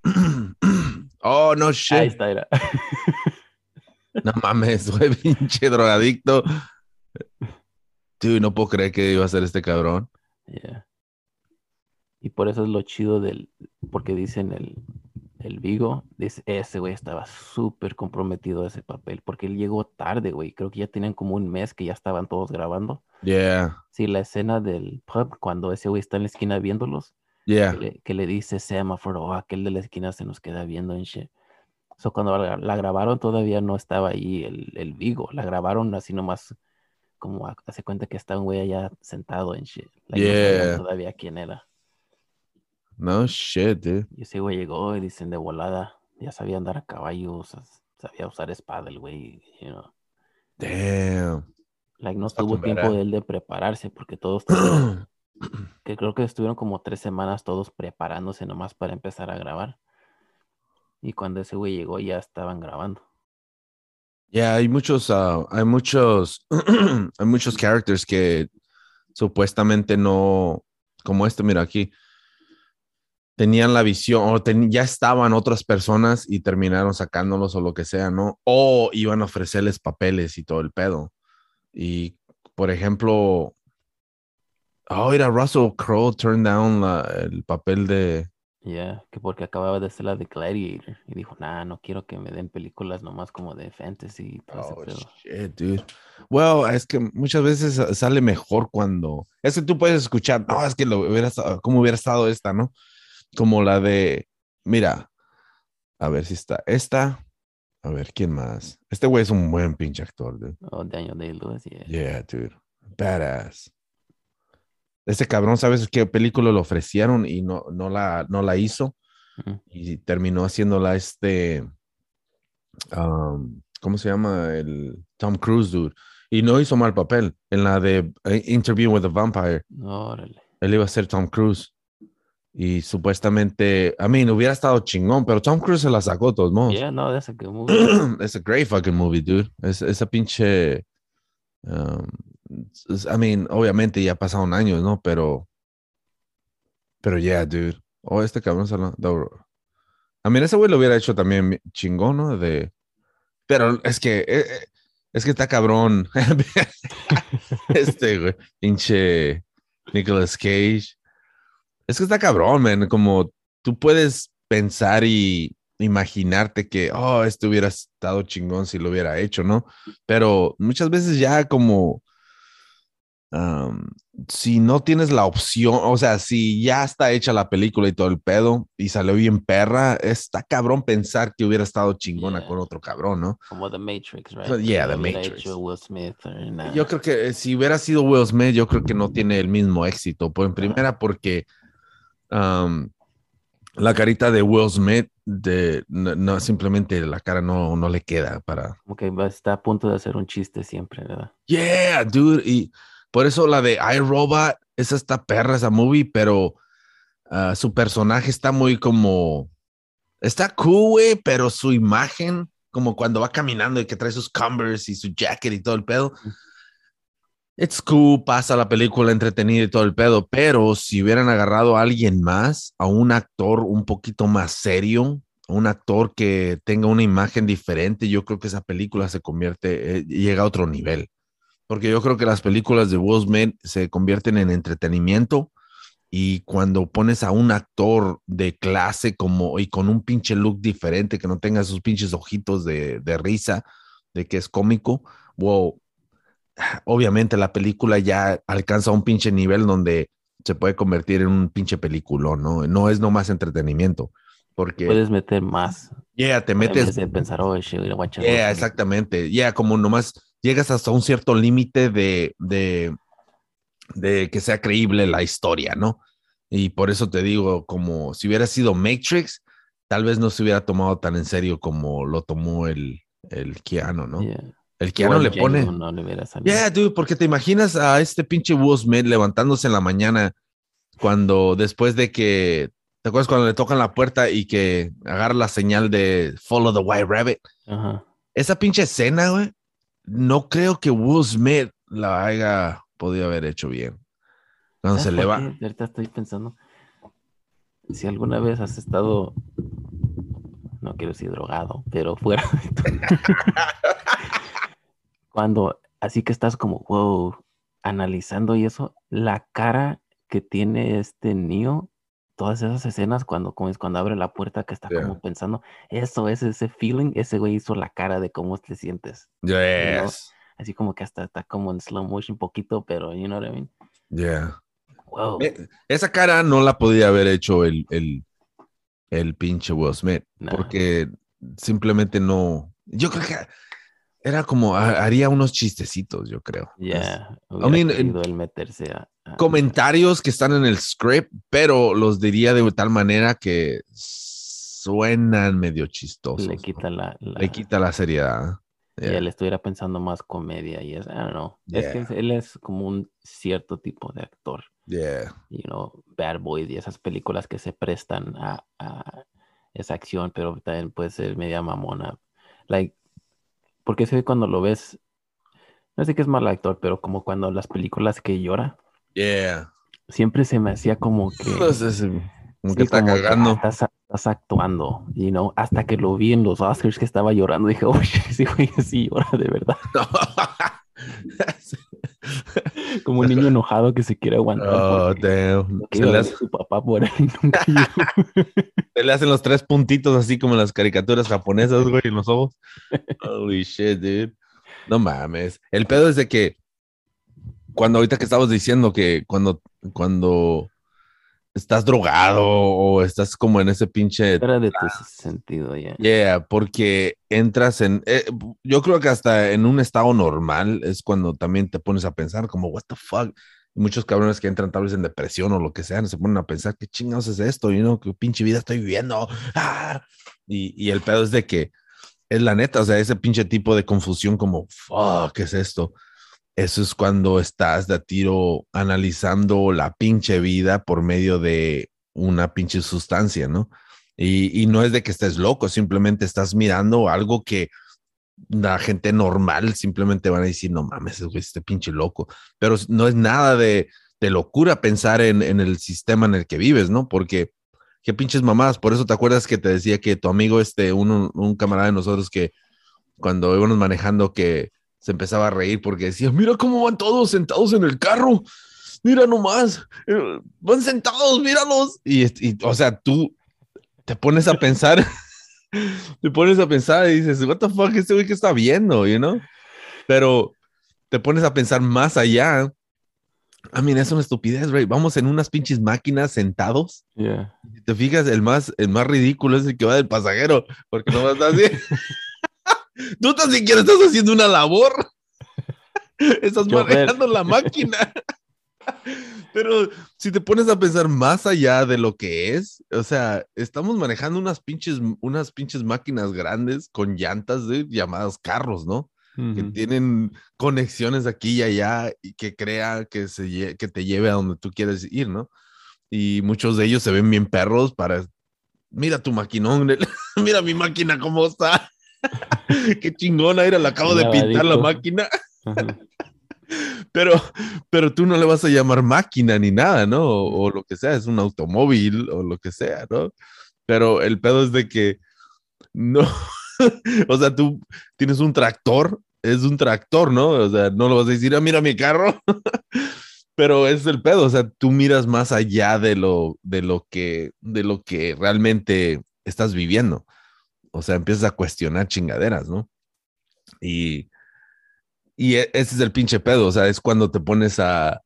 oh, no Ahí shit. está, era. No mames, güey, pinche drogadicto. Dude, no puedo creer que iba a ser este cabrón. Yeah. Y por eso es lo chido del, porque dicen el, el Vigo, dice, ese güey estaba súper comprometido a ese papel, porque él llegó tarde, güey. Creo que ya tenían como un mes que ya estaban todos grabando. Yeah, Sí, la escena del pub, cuando ese güey está en la esquina viéndolos, yeah. que le, que le dice Semaphore, oh, aquel de la esquina se nos queda viendo en shit. So, cuando la, la grabaron todavía no estaba ahí el, el Vigo, la grabaron así nomás, como ha- hace cuenta que está un güey allá sentado en shit. Like, no Yeah. todavía quién era. No shit, dude. Y ese güey llegó y dicen de volada, ya sabía andar a caballo, sa- sabía usar espada el güey, you know. Damn. Like, no tuvo tiempo de él de prepararse porque todos que creo que estuvieron como tres semanas todos preparándose nomás para empezar a grabar. Y cuando ese güey llegó ya estaban grabando. Yeah, hay muchos, ah, hay muchos, hay muchos characters que supuestamente no, como este, mira aquí, tenían la visión o ya estaban otras personas y terminaron sacándolos o lo que sea, ¿no? O iban a ofrecerles papeles y todo el pedo. Y, por ejemplo, oh, era Russell Crowe turned down el papel de, Ya, que porque acababa de hacer la de Gladiator. Y dijo, nah, no quiero que me den películas nomás como de fantasy Oh, pedo". shit, dude. Well, es que muchas veces sa- sale mejor cuando. Es que tú puedes escuchar, no, es que lo hubiera estado, ¿cómo hubiera estado esta, no? Como la de, mira, a ver si está esta. A ver, ¿quién más? Este güey es un buen pinche actor, dude. Oh, Daniel Day-Lewis, yeah. Yeah, dude. Badass. Este cabrón, ¿sabes qué película le ofrecieron y no, no, la, no la hizo? Y terminó haciéndola este um, ¿cómo se llama? El Tom Cruise, dude. Y no hizo mal papel en la de eh, Interview with the Vampire. Órale. Él iba a ser Tom Cruise. Y supuestamente, I mean, hubiera estado chingón, pero Tom Cruise se la sacó todos modos. Yeah, no, that's a good movie. It's a great fucking movie, dude. Es, esa pinche. um, I mean, obviamente ya pasaron años, ¿no? Pero. Pero yeah, dude. Oh, este cabrón se lo. I mean, ese güey lo hubiera hecho también chingón, ¿no? De. Pero es que. eh, eh, Es que está cabrón. este, güey. Pinche. Nicolas Cage. Es que está cabrón, man. Como tú puedes pensar y imaginarte que, oh, esto hubiera estado chingón si lo hubiera hecho, ¿no? Pero muchas veces ya como, am, si no tienes la opción, o sea, si ya está hecha la película y todo el pedo y salió bien perra, está cabrón pensar que hubiera estado chingona Yeah. con otro cabrón, ¿no? Como The Matrix, right? But yeah, The Matrix. Will Smith or. Yo creo que eh, si hubiera sido Will Smith, yo creo que no tiene el mismo éxito. Pues en primera, porque um, la carita de Will Smith, de, no, no, simplemente la cara no, no le queda para. Va- está a punto de hacer un chiste siempre, ¿verdad? Yeah, dude. Y por eso la de iRobot, esa está perra, esa movie, pero ah, su personaje está muy como. Está cool, güey, pero su imagen, como cuando va caminando y que trae sus Converse y su jacket y todo el pedo. It's cool, pasa la película entretenida y todo el pedo, pero si hubieran agarrado a alguien más, a un actor un poquito más serio, un actor que tenga una imagen diferente, yo creo que esa película se convierte, eh, llega a otro nivel. Porque yo creo que las películas de Will Smith se convierten en entretenimiento y cuando pones a un actor de clase como y con un pinche look diferente, que no tenga sus pinches ojitos de, de risa, de que es cómico, wow, obviamente la película ya alcanza un pinche nivel donde se puede convertir en un pinche peliculón, ¿no? No es nomás entretenimiento, porque Puedes meter más. yeah, te En vez metes, de pensar, oh, shit, watch yeah, Will Smith". exactamente, yeah, como nomás llegas hasta un cierto límite de, de, de que sea creíble la historia, ¿no? Y por eso te digo, como si hubiera sido Matrix, tal vez no se hubiera tomado tan en serio como lo tomó el, el Keanu, ¿no? Yeah. El Keanu le pone... No le. Yeah, dude, porque te imaginas a este pinche Will Smith levantándose en la mañana cuando después de que, ¿te acuerdas cuando le tocan la puerta y que agarra la señal de Follow the White Rabbit? Ajá. Esa pinche escena, güey, no creo que Will Smith la haya podido haber hecho bien. ¿Sabes le va. qué? Ahorita estoy pensando. Si alguna vez has estado, no quiero decir drogado, pero fuera de tu- Cuando, así que estás como, wow, analizando y eso, la cara que tiene este Neo, todas esas escenas cuando, como es cuando abre la puerta que está Yeah. como pensando, eso es ese feeling, ese güey hizo la cara de cómo te sientes. Yes. Así como que hasta está como en slow motion poquito, pero you know what I mean? Yeah. Wow. Esa cara no la podía haber hecho el, el, el pinche Will Smith. Porque simplemente no. Yo creo que era como ha- haría unos chistecitos, yo creo. Ya, I hubiera mean, él meterse a, a- Comentarios que están en el script, pero los diría de tal manera que suenan medio chistosos. le ¿no? quita la, la- Le quita la seriedad. y Yeah. él estuviera pensando más comedia y es, I don't know. Es que Yeah. él es como un cierto tipo de actor, Yeah. you know, Bad Boys y esas películas que se prestan a, a esa acción, pero también puede ser media mamona. Like, porque sé cuando lo ves, no sé que es mal actor, pero como cuando las películas que llora, Yeah. siempre se me hacía como que... Es, como Sí, que está como que, ah, cagando. estás, estás actuando, you know, hasta que lo vi en los Oscars que estaba llorando, dije, oye, ese güey sí llora de verdad. Como un niño enojado que se quiere aguantar. oh, damn. Se le, hace- su papá por y nunca se le hacen los tres puntitos así como en las caricaturas japonesas, güey, en los ojos. Holy shit, dude. No mames. El pedo es de que cuando ahorita que estabas diciendo que cuando, cuando estás drogado o estás como en ese pinche Era de tu sentido, ya. Yeah, porque entras en, eh, yo creo que hasta en un estado normal es cuando también te pones a pensar como, what the fuck. Y muchos cabrones que entran tal vez en depresión o lo que sea, se ponen a pensar, ¿qué chingados es esto? Y no, qué pinche vida estoy viviendo. Ah. Y, y el pedo es de que es la neta, o sea, ese pinche tipo de confusión como, fuck, ¿qué es esto? Eso es cuando estás de tiro analizando la pinche vida por medio de una pinche sustancia, ¿no? Y, no es de que estés loco, simplemente estás mirando algo que la gente normal simplemente van a decir, no mames, este pinche loco. Pero no es nada de, de locura pensar en, en, el sistema en el que vives, ¿no? Porque qué pinches mamadas. Por eso te acuerdas que te decía que tu amigo, este, un, un camarada de nosotros que cuando íbamos manejando que se empezaba a reír porque decía, mira cómo van todos sentados en el carro. Mira nomás, eh, van sentados, míralos. Y, y o sea, tú te pones a pensar, te pones a pensar y dices, what the fuck, este güey que está viendo, you know? Pero te pones a pensar más allá. I mean, es una estupidez, right? Vamos en unas pinches máquinas sentados. Yeah. Te fijas, el más, el más ridículo es el que va del pasajero, porque no vas así. Tú tan siquiera estás haciendo una labor. Estás manejando la máquina. Pero si te pones a pensar más allá de lo que es, o sea, estamos manejando unas pinches, unas pinches máquinas grandes con llantas de, llamadas carros, ¿no? Que tienen conexiones aquí y allá y que crea que, se, que te lleve a donde tú quieres ir, ¿no? Y muchos de ellos se ven bien perros para, mira tu maquinón, mira mi máquina cómo está. Qué chingona era, la acabo de pintar la máquina. Ajá. Pero, pero tú no le vas a llamar máquina ni nada, ¿no? O, o lo que sea, es un automóvil o lo que sea, ¿no? Pero el pedo es de que no, o sea, tú tienes un tractor, es un tractor, ¿no? O sea, no lo vas a decir, ah, mira mi carro. Pero es el pedo, o sea, tú miras más allá de lo, de lo que, de lo que realmente estás viviendo. O sea, empiezas a cuestionar chingaderas, ¿no? Y, y e- ese es el pinche pedo, o sea, es cuando te pones a,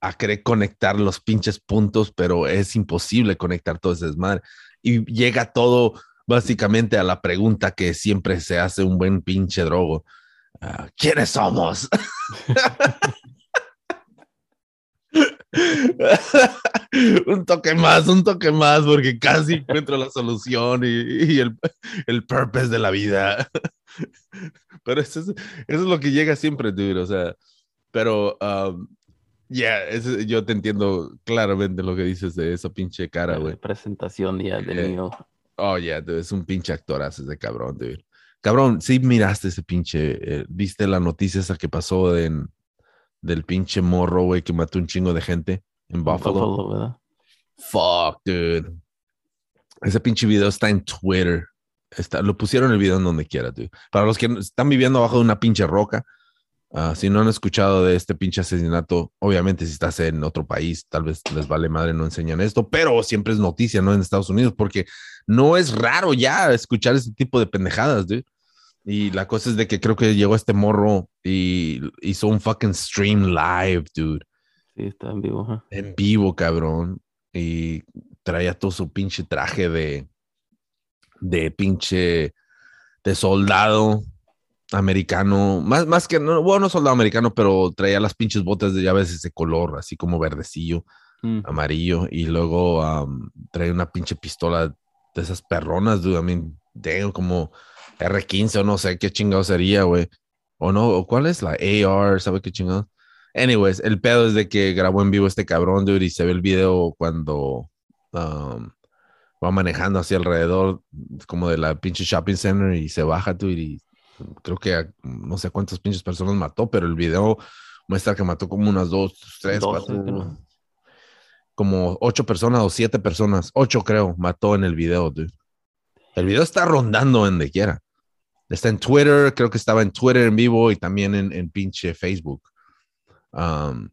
a querer conectar los pinches puntos, pero es imposible conectar todo ese desmadre. Y llega todo básicamente a la pregunta que siempre se hace un buen pinche drogo. ah, ¿Quiénes somos? un toque más, un toque más, porque casi encuentro la solución y, y el, el purpose de la vida. Pero eso es, eso es lo que llega siempre, dude. O sea, pero, um, ya, ese- yo te entiendo claramente lo que dices de esa pinche cara, güey. presentación ya del Eh, mío. Oh, yeah, dude, es un pinche actorazo ese cabrón, dude. Cabrón, sí miraste ese pinche, eh, viste la noticia esa que pasó en, del pinche morro, güey, que mató un chingo de gente en Buffalo. Buffalo, ¿verdad? Fuck, dude. Ese pinche video está en Twitter. Está, lo pusieron el video en donde quiera, dude. Para los que están viviendo abajo de una pinche roca, ah, si no han escuchado de este pinche asesinato, obviamente si estás en otro país, tal vez les vale madre, no enseñan esto, pero siempre es noticia, ¿no? En Estados Unidos, porque no es raro ya escuchar ese tipo de pendejadas, dude. Y la cosa es de que creo que llegó este morro y hizo un fucking stream live, dude Sí, está en vivo. ajá. en vivo, cabrón. Y traía todo su pinche traje de, de pinche, de soldado americano. Más, más que, no, bueno, no soldado americano, pero traía las pinches botas de llaves de ese color, así como verdecillo, Mm. amarillo. Y luego traía una pinche pistola de esas perronas, dude. I mean, damn, como R15 o no sé qué chingado sería, güey. O no, ¿o ¿cuál es la AR? ¿Sabe qué chingado? Anyways, el pedo es de que grabó en vivo este cabrón, dude, y se ve el video cuando um, va manejando hacia alrededor, como de la pinche shopping center, y se baja, dude, y creo que a- no sé cuántas pinches personas mató, pero el video muestra que mató como unas dos, tres, cuatro, como ocho personas o siete personas, ocho creo, mató en el video, dude. El video está rondando en de quiera. Está en Twitter, creo que estaba en Twitter en vivo y también en, en pinche Facebook. Um,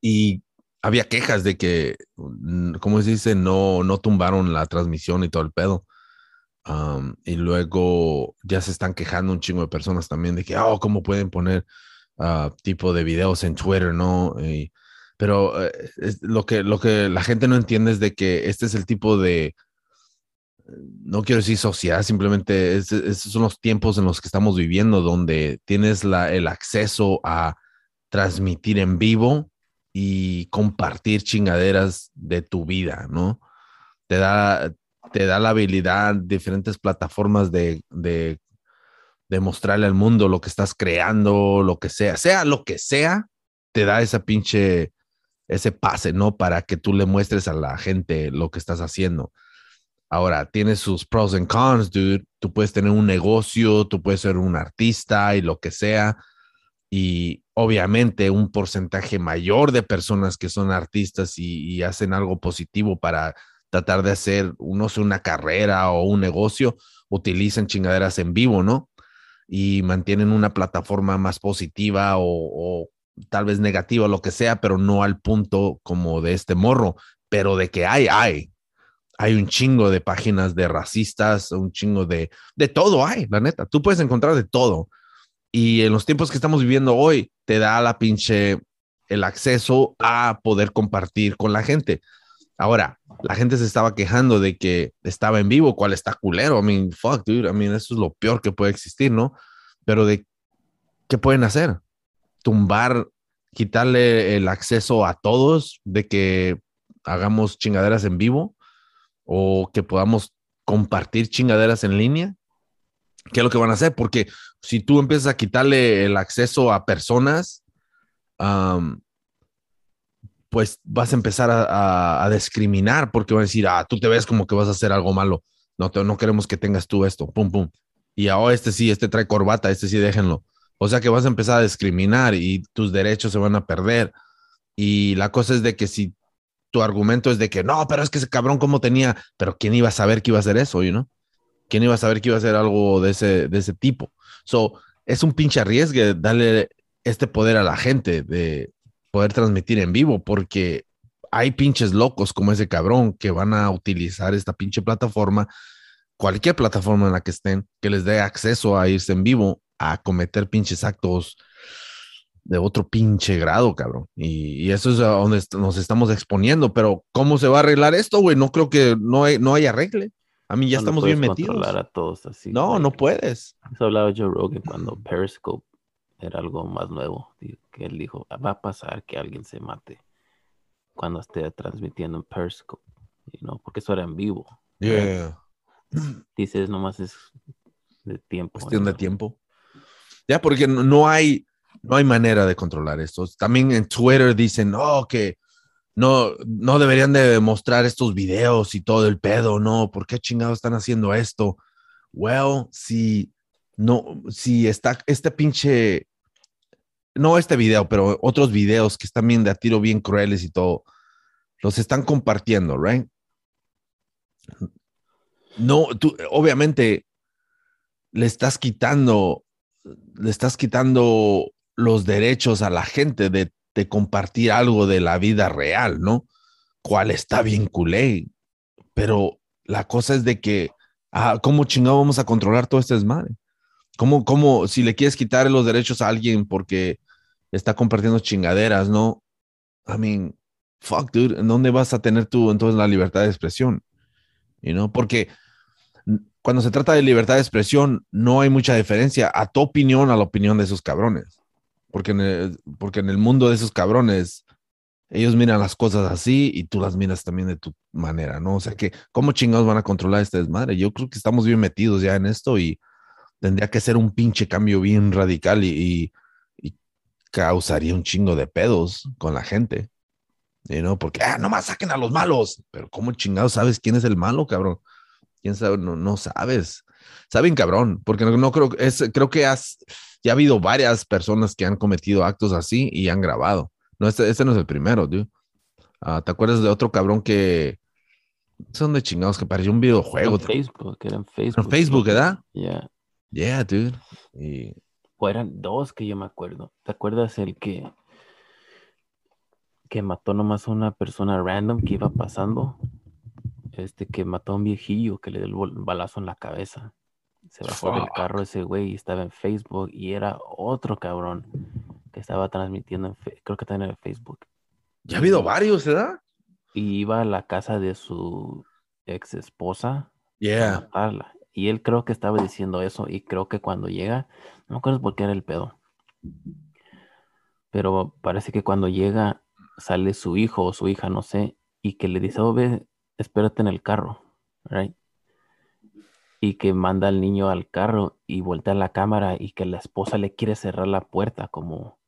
y había quejas de que, mm, ¿cómo se dice? No, no tumbaron la transmisión y todo el pedo. Um, y luego ya se están quejando un chingo de personas también de que, oh, ¿cómo pueden poner ah, tipo de videos en Twitter, no? Pero eh, lo, que, lo que la gente no entiende es de que este es el tipo de, no quiero decir sociedad, simplemente es- son los tiempos en los que estamos viviendo, donde tienes la, el acceso a transmitir en vivo y compartir chingaderas de tu vida, ¿no? Te da, te da la habilidad, diferentes plataformas de, de, de mostrarle al mundo lo que estás creando, lo que sea, sea lo que sea, te da esa pinche, ese pase, ¿no? Para que tú le muestres a la gente lo que estás haciendo. Ahora, tiene sus pros and cons, dude. Tú puedes tener un negocio, tú puedes ser un artista y lo que sea. Y obviamente un porcentaje mayor de personas que son artistas y, hacen algo positivo para tratar de hacer, no sé, una carrera o un negocio, utilizan chingaderas en vivo, ¿no? Y mantienen una plataforma más positiva o, o tal vez negativa, lo que sea, pero no al punto como de este morro, pero de que hay, hay. Hay un chingo de páginas de racistas, un chingo de, de todo hay, la neta. Tú puedes encontrar de todo. Y en los tiempos que estamos viviendo hoy, te da la pinche, el acceso a poder compartir con la gente. Ahora, la gente se estaba quejando de que estaba en vivo, cual está culero. I mean, fuck, dude. I mean, eso es lo peor que puede existir, ¿no? Pero de qué pueden hacer? Tumbar, quitarle el acceso a todos de que hagamos chingaderas en vivo o que podamos compartir chingaderas en línea. ¿Qué es lo que van a hacer? Porque si tú empiezas a quitarle el acceso a personas, pues vas a empezar a, discriminar porque van a decir, ah, tú te ves como que vas a hacer algo malo. No, te, no queremos que tengas tú esto, pum, pum. Y ahora este sí, este trae corbata, este sí, déjenlo. O sea que vas a empezar a discriminar y tus derechos se van a perder. Y la cosa es de que si tu argumento es de que no, pero es que ese cabrón como tenía, pero ¿quién iba a saber que iba a hacer eso, you know? ¿Quién iba a saber que iba a hacer algo de ese, de ese tipo? So, es un pinche arriesgue darle este poder a la gente de poder transmitir en vivo, porque hay pinches locos como ese cabrón que van a utilizar esta pinche plataforma, cualquier plataforma en la que estén, que les dé acceso a irse en vivo a cometer pinches actos de otro pinche grado, cabrón. Y, y, eso es a donde nos estamos exponiendo. Pero, ¿cómo se va a arreglar esto, güey? No creo que no, hay, no hay arregle. A mí ya no estamos bien metidos. a todos así. No, güey. no puedes. Eso hablaba Joe Rogan cuando Periscope era algo más nuevo. Que él dijo, va a pasar que alguien se mate cuando esté transmitiendo en Periscope. You know, porque eso era en vivo. Yeah. Dices, nomás es de tiempo. Cuestión de tiempo. Ya, porque no hay, no hay manera de controlar esto. También en Twitter dicen, oh, que no, no deberían de mostrar estos videos y todo el pedo, no, ¿por qué chingados están haciendo esto? Well, si no, si está este pinche, no este video, pero otros videos que están bien de a tiro, bien crueles y todo, los están compartiendo, right? No, tú, obviamente le estás quitando, le estás quitando los derechos a la gente de, compartir algo de la vida real, ¿no? Cual está bien culé, pero la cosa es de que, ah, ¿cómo chingado vamos a controlar todo este desmadre? ¿Cómo, cómo, si le quieres quitar los derechos a alguien porque está compartiendo chingaderas, ¿no? I mean, fuck, dude, ¿en dónde vas a tener tú entonces la libertad de expresión? You know? Porque cuando se trata de libertad de expresión, no hay mucha diferencia a tu opinión a la opinión de esos cabrones. Porque en el, porque en el mundo de esos cabrones, ellos miran las cosas así y tú las miras también de tu manera, ¿no? O sea que, ¿cómo chingados van a controlar este desmadre? Yo creo que estamos bien metidos ya en esto y tendría que ser un pinche cambio bien radical y, y, y causaría un chingo de pedos con la gente. Know? Porque, ah, nomás saquen a los malos. Pero, ¿cómo chingados sabes quién es el malo, cabrón? ¿Quién sabe? No, no sabes. Saben, cabrón, porque no, no creo, es, creo que has, ya ha habido varias personas que han cometido actos así y han grabado. No, este, este no es el primero, dude. Uh, ¿Te acuerdas de otro cabrón que son de chingados que parecía un videojuego? En Facebook, era en Facebook. En Facebook, ¿verdad? Yeah. Yeah, dude. Y... O eran dos que yo me acuerdo. ¿Te acuerdas el que que mató nomás a una persona random que iba pasando? Este que mató a un viejillo que le dio el balazo en la cabeza. Se bajó del carro ese güey y estaba en Facebook y era otro cabrón que estaba transmitiendo en fe- creo que también en Facebook. Ya ha habido varios, ¿verdad? Y iba a la casa de su ex esposa a Yeah. matarla. Y él creo que estaba diciendo eso y creo que cuando llega, no me acuerdo por qué era el pedo. Pero parece que cuando llega sale su hijo o su hija, no sé, y que le dice, oh, ve, espérate en el carro, right? Y que manda al niño al carro y voltea la cámara y que la esposa le quiere cerrar la puerta como,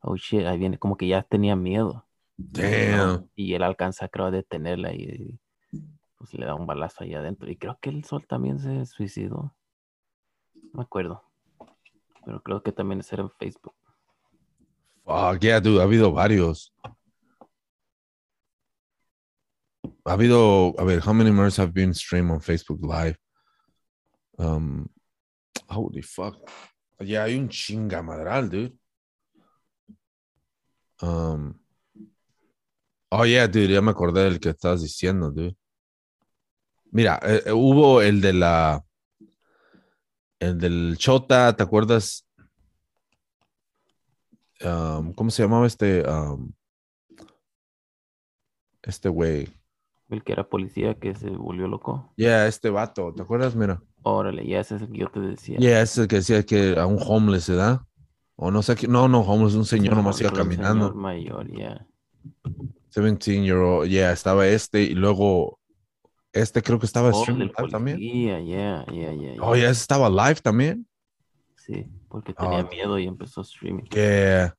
oh shit, ahí viene, como que ya tenía miedo. Damn. Y él alcanza, creo, a detenerla y pues le da un balazo ahí adentro. Y creo que el sol también se suicidó. No me acuerdo. Pero creo que también era en Facebook. Fuck, yeah, dude, ha habido varios. Ha habido, a ver, how many murders have been streamed on Facebook Live? Um, holy fuck. Ya hay un chingamadral, dude. Um, oh, yeah, dude, ya me acordé del que estabas diciendo, dude. Mira, eh, eh, hubo el de la. El del Chota, ¿te acuerdas? Um, ¿Cómo se llamaba este? um, este güey. El que era policía que se volvió loco. Yeah, este vato, ¿te acuerdas? Mira. Órale, ya ese es el que yo te decía. Yeah, ese es el que decía que a un homeless se da. O no sé qué. No, no, homeless, un señor No, nomás iba caminando. señor mayor, ya. 17 year old, yeah, estaba este y luego este creo que estaba Oh, streaming live también. ya, ya, ya. ya. Oh, ya estaba live también. Sí, porque tenía Oh. miedo y empezó streaming. Que.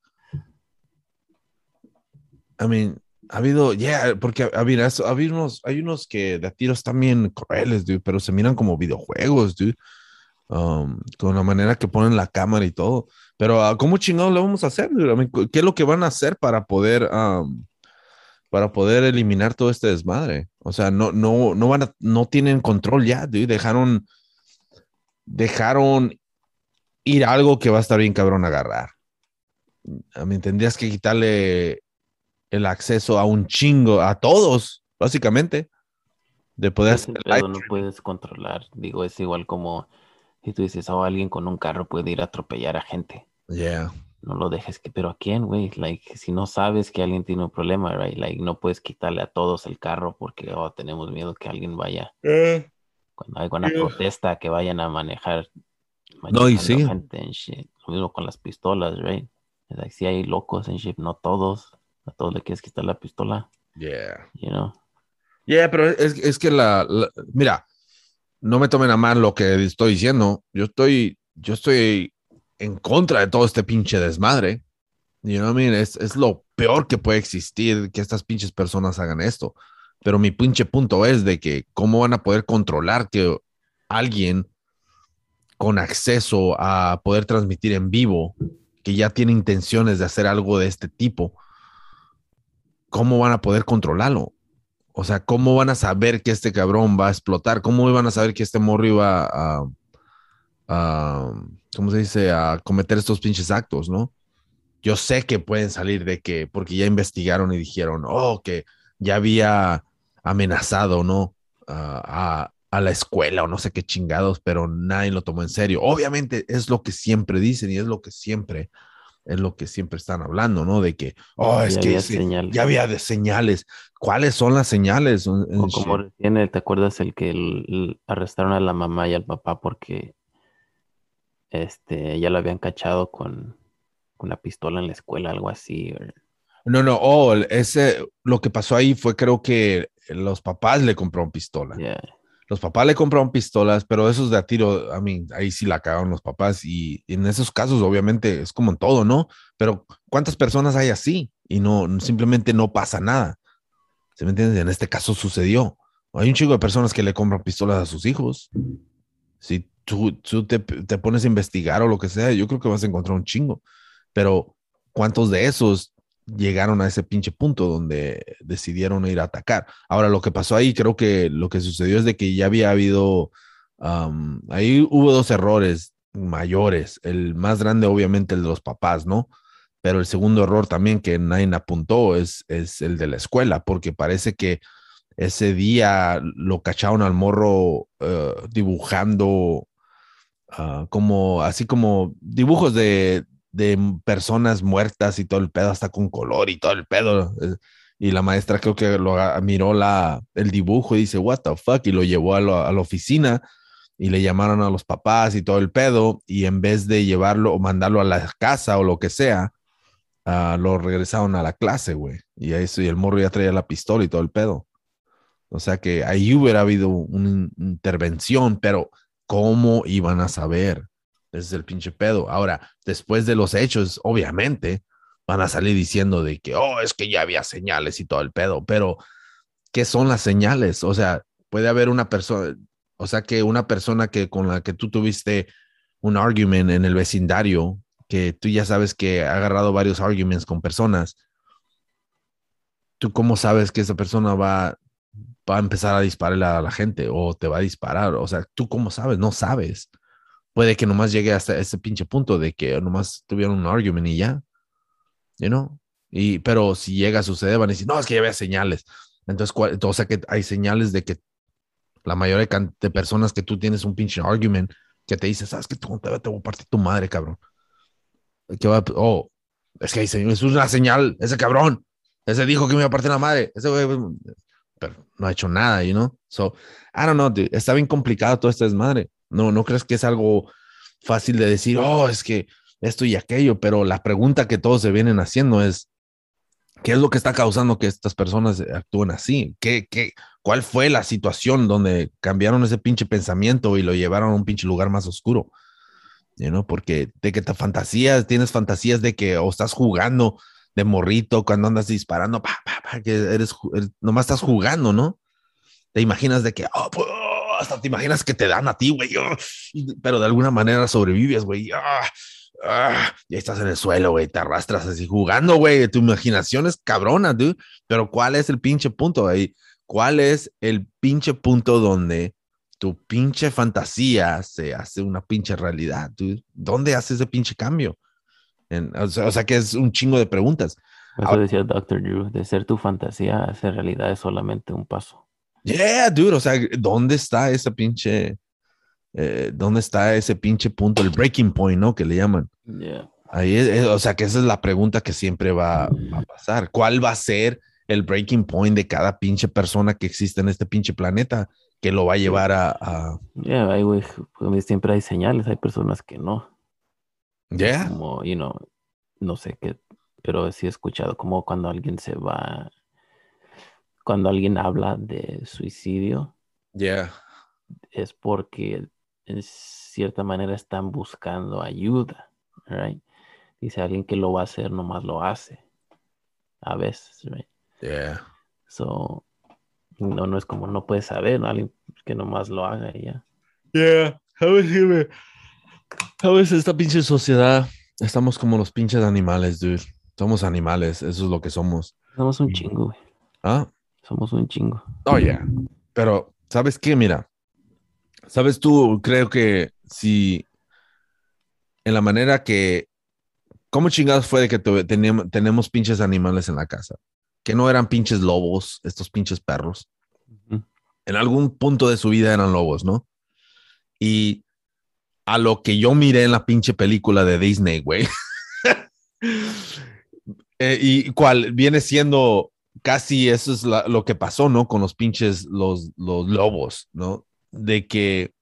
I mean, ha habido, yeah, porque a ver, había unos, hay unos que de tiros también crueles, dude, pero se miran como videojuegos, dude. Um, con la manera que ponen la cámara y todo. Pero, ah, ¿cómo chingados le vamos a hacer? dude? I mean, ¿Qué es lo que van a hacer para poder, um, para poder eliminar todo este desmadre? O sea, no, no, no van a, no tienen control ya, dude. Dejaron, dejaron ir algo que va a estar bien cabrón agarrar. A mí tendrías que quitarle el acceso a un chingo, a todos, básicamente, de poder Ese hacer live no puedes controlar. Digo, es igual como si tú dices, oh, alguien con un carro puede ir a atropellar a gente. Yeah. No lo dejes que, pero ¿a quién, güey? Like, si no sabes que alguien tiene un problema, right? Like, no puedes quitarle a todos el carro porque, oh, tenemos miedo que alguien vaya, cuando hay una protesta, que vayan a manejar. No, y sí. gente and shit. Lo mismo con las pistolas, right? Like, si hay locos en shit, no todos. A todos le quieres quitar la pistola, Yeah. you know? Yeah, pero es, es que la, la- mira, no me tomen a mal lo que estoy diciendo. Yo estoy, yo estoy en contra de todo este pinche desmadre. You know what I mean? Es, es lo peor que puede existir que estas pinches personas hagan esto. Pero mi pinche punto es de que cómo van a poder controlar que alguien con acceso a poder transmitir en vivo, que ya tiene intenciones de hacer algo de este tipo, ¿cómo van a poder controlarlo? O sea, ¿cómo van a saber que este cabrón va a explotar? ¿Cómo van a saber que este morro iba a, ¿cómo se dice? A cometer estos pinches actos, ¿no? Yo sé que pueden salir de que, porque ya investigaron y dijeron, oh, que ya había amenazado, ¿no? A- a la escuela o no sé qué chingados, pero nadie lo tomó en serio. Obviamente es lo que siempre dicen y es lo que siempre, es lo que siempre están hablando, ¿no? De que, oh, es Ya que había ya había de señales. ¿Cuáles son las señales? O como recién, eh, ¿te acuerdas el que el- el- arrestaron a la mamá y al papá porque este ya lo habían cachado con una pistola en la escuela, algo así? No, no, oh, ese, lo que pasó ahí fue creo que los papás le compraron pistola. yeah. Los papás le compraron pistolas, pero esos de a tiro, a mí, ahí sí la cagaron los papás. Y, en esos casos, obviamente, es como en todo, ¿no? Pero ¿cuántas personas hay así? Y no, simplemente no pasa nada. ¿Se me entiendes? En este caso sucedió. Hay un chico de personas que le compran pistolas a sus hijos. Si tú, tú te, te pones a investigar o lo que sea, yo creo que vas a encontrar un chingo. Pero ¿cuántos de esos llegaron a ese pinche punto donde decidieron ir a atacar? Ahora, lo que pasó ahí, creo que lo que sucedió es de que ya había habido, um, ahí hubo dos errores mayores. El más grande, obviamente, el de los papás, ¿no? Pero el segundo error también que nadie apuntó es, es el de la escuela, porque parece que ese día lo cacharon al morro eh, dibujando ah, como, así como dibujos de, de personas muertas y todo el pedo, hasta con color y todo el pedo. eh, Y la maestra creo que lo miró la, el dibujo y dice, what the fuck, y lo llevó a, la- a la oficina y le llamaron a los papás y todo el pedo, y en vez de llevarlo o mandarlo a la casa o lo que sea, ah, lo regresaron a la clase, güey. Y eso, y el morro ya traía la pistola y todo el pedo. O sea que ahí hubiera habido una in- intervención, pero ¿cómo iban a saber? Ese es el pinche pedo. Ahora, después de los hechos, obviamente, van a salir diciendo de que, oh, es que ya había señales y todo el pedo, pero ¿qué son las señales? O sea, puede haber una persona, o sea, que una persona que con la que tú tuviste un argument en el vecindario, que tú ya sabes que ha agarrado varios arguments con personas, ¿tú cómo sabes que esa persona va, va a empezar a dispararle a la gente o te va a disparar? O sea, ¿tú cómo sabes? No sabes. Puede que nomás llegue hasta ese pinche punto de que nomás tuvieron un argument y ya, you know? Y, pero si llega a suceder, van a decir, no, es que ya había señales. Entonces, o sea que hay señales de que la mayoría de personas que tú tienes un pinche argument que te dice, sabes que tú te, te voy a partir tu madre, cabrón. Que va, oh, es que es una señal, ese cabrón, ese dijo que me iba a partir la madre, ese güey, pero no ha hecho nada, you know? So, I don't know, dude, está bien complicado todo este desmadre. No, no crees que es algo fácil de decir, oh, es que esto y aquello, pero la pregunta que todos se vienen haciendo es, ¿qué es lo que está causando que estas personas actúen así? ¿Qué, qué, ¿Cuál fue la situación donde cambiaron ese pinche pensamiento y lo llevaron a un pinche lugar más oscuro? You Porque de que te fantasías, tienes fantasías de que o estás jugando de morrito cuando andas disparando, pa, pa, que eres, nomás estás jugando, ¿no? Te imaginas de que, oh, hasta te imaginas que te dan a ti, güey, pero de alguna manera sobrevives, güey. Ah, ah, y estás en el suelo, güey, te arrastras así jugando, güey. Tu imaginación es cabrona, dude. Pero ¿cuál es el pinche punto ahí? ¿Cuál es el pinche punto donde tu pinche fantasía se hace una pinche realidad? Dude? ¿Dónde hace ese pinche cambio? o, sea, que es un chingo de preguntas. Eso decía Dr. Drew, de ser tu fantasía a ser realidad es solamente un paso. Yeah, dude, o sea, ¿dónde está ese pinche, eh, dónde está ese pinche punto, el breaking point, ¿no? Que le llaman. Yeah. Ahí es, o sea, que esa es la pregunta que siempre va, a pasar. ¿Cuál va a ser el breaking point de cada pinche persona que existe en este pinche planeta que lo va a llevar a... a... Yeah, güey, pues, siempre hay señales, hay personas que no. Yeah. Como, you know, no sé qué, pero sí he escuchado como cuando alguien se va cuando alguien habla de suicidio, yeah. es porque en cierta manera están buscando ayuda, right? Dice alguien que lo va a hacer, nomás lo hace. A veces, right? Yeah. So, no, no es como no puedes saber, alguien que nomás lo haga y ya. Yeah, a veces, a veces esta pinche sociedad, estamos como los pinches animales, dude. Somos animales, eso es lo que somos. Somos un chingo, güey. ¿Ah? Somos un chingo. Oye, oh, pero ¿sabes qué? Mira, ¿sabes tú? Creo que si en la manera que, ¿cómo chingados fue de que teníamos, tenemos pinches animales en la casa? Que no eran pinches lobos, estos pinches perros. En algún punto de su vida eran lobos, ¿no? Y a lo que yo miré en la pinche película de Disney, güey. Eh, y cuál viene siendo casi eso es lo que pasó, ¿no? Con los pinches, los, los lobos, ¿no? De que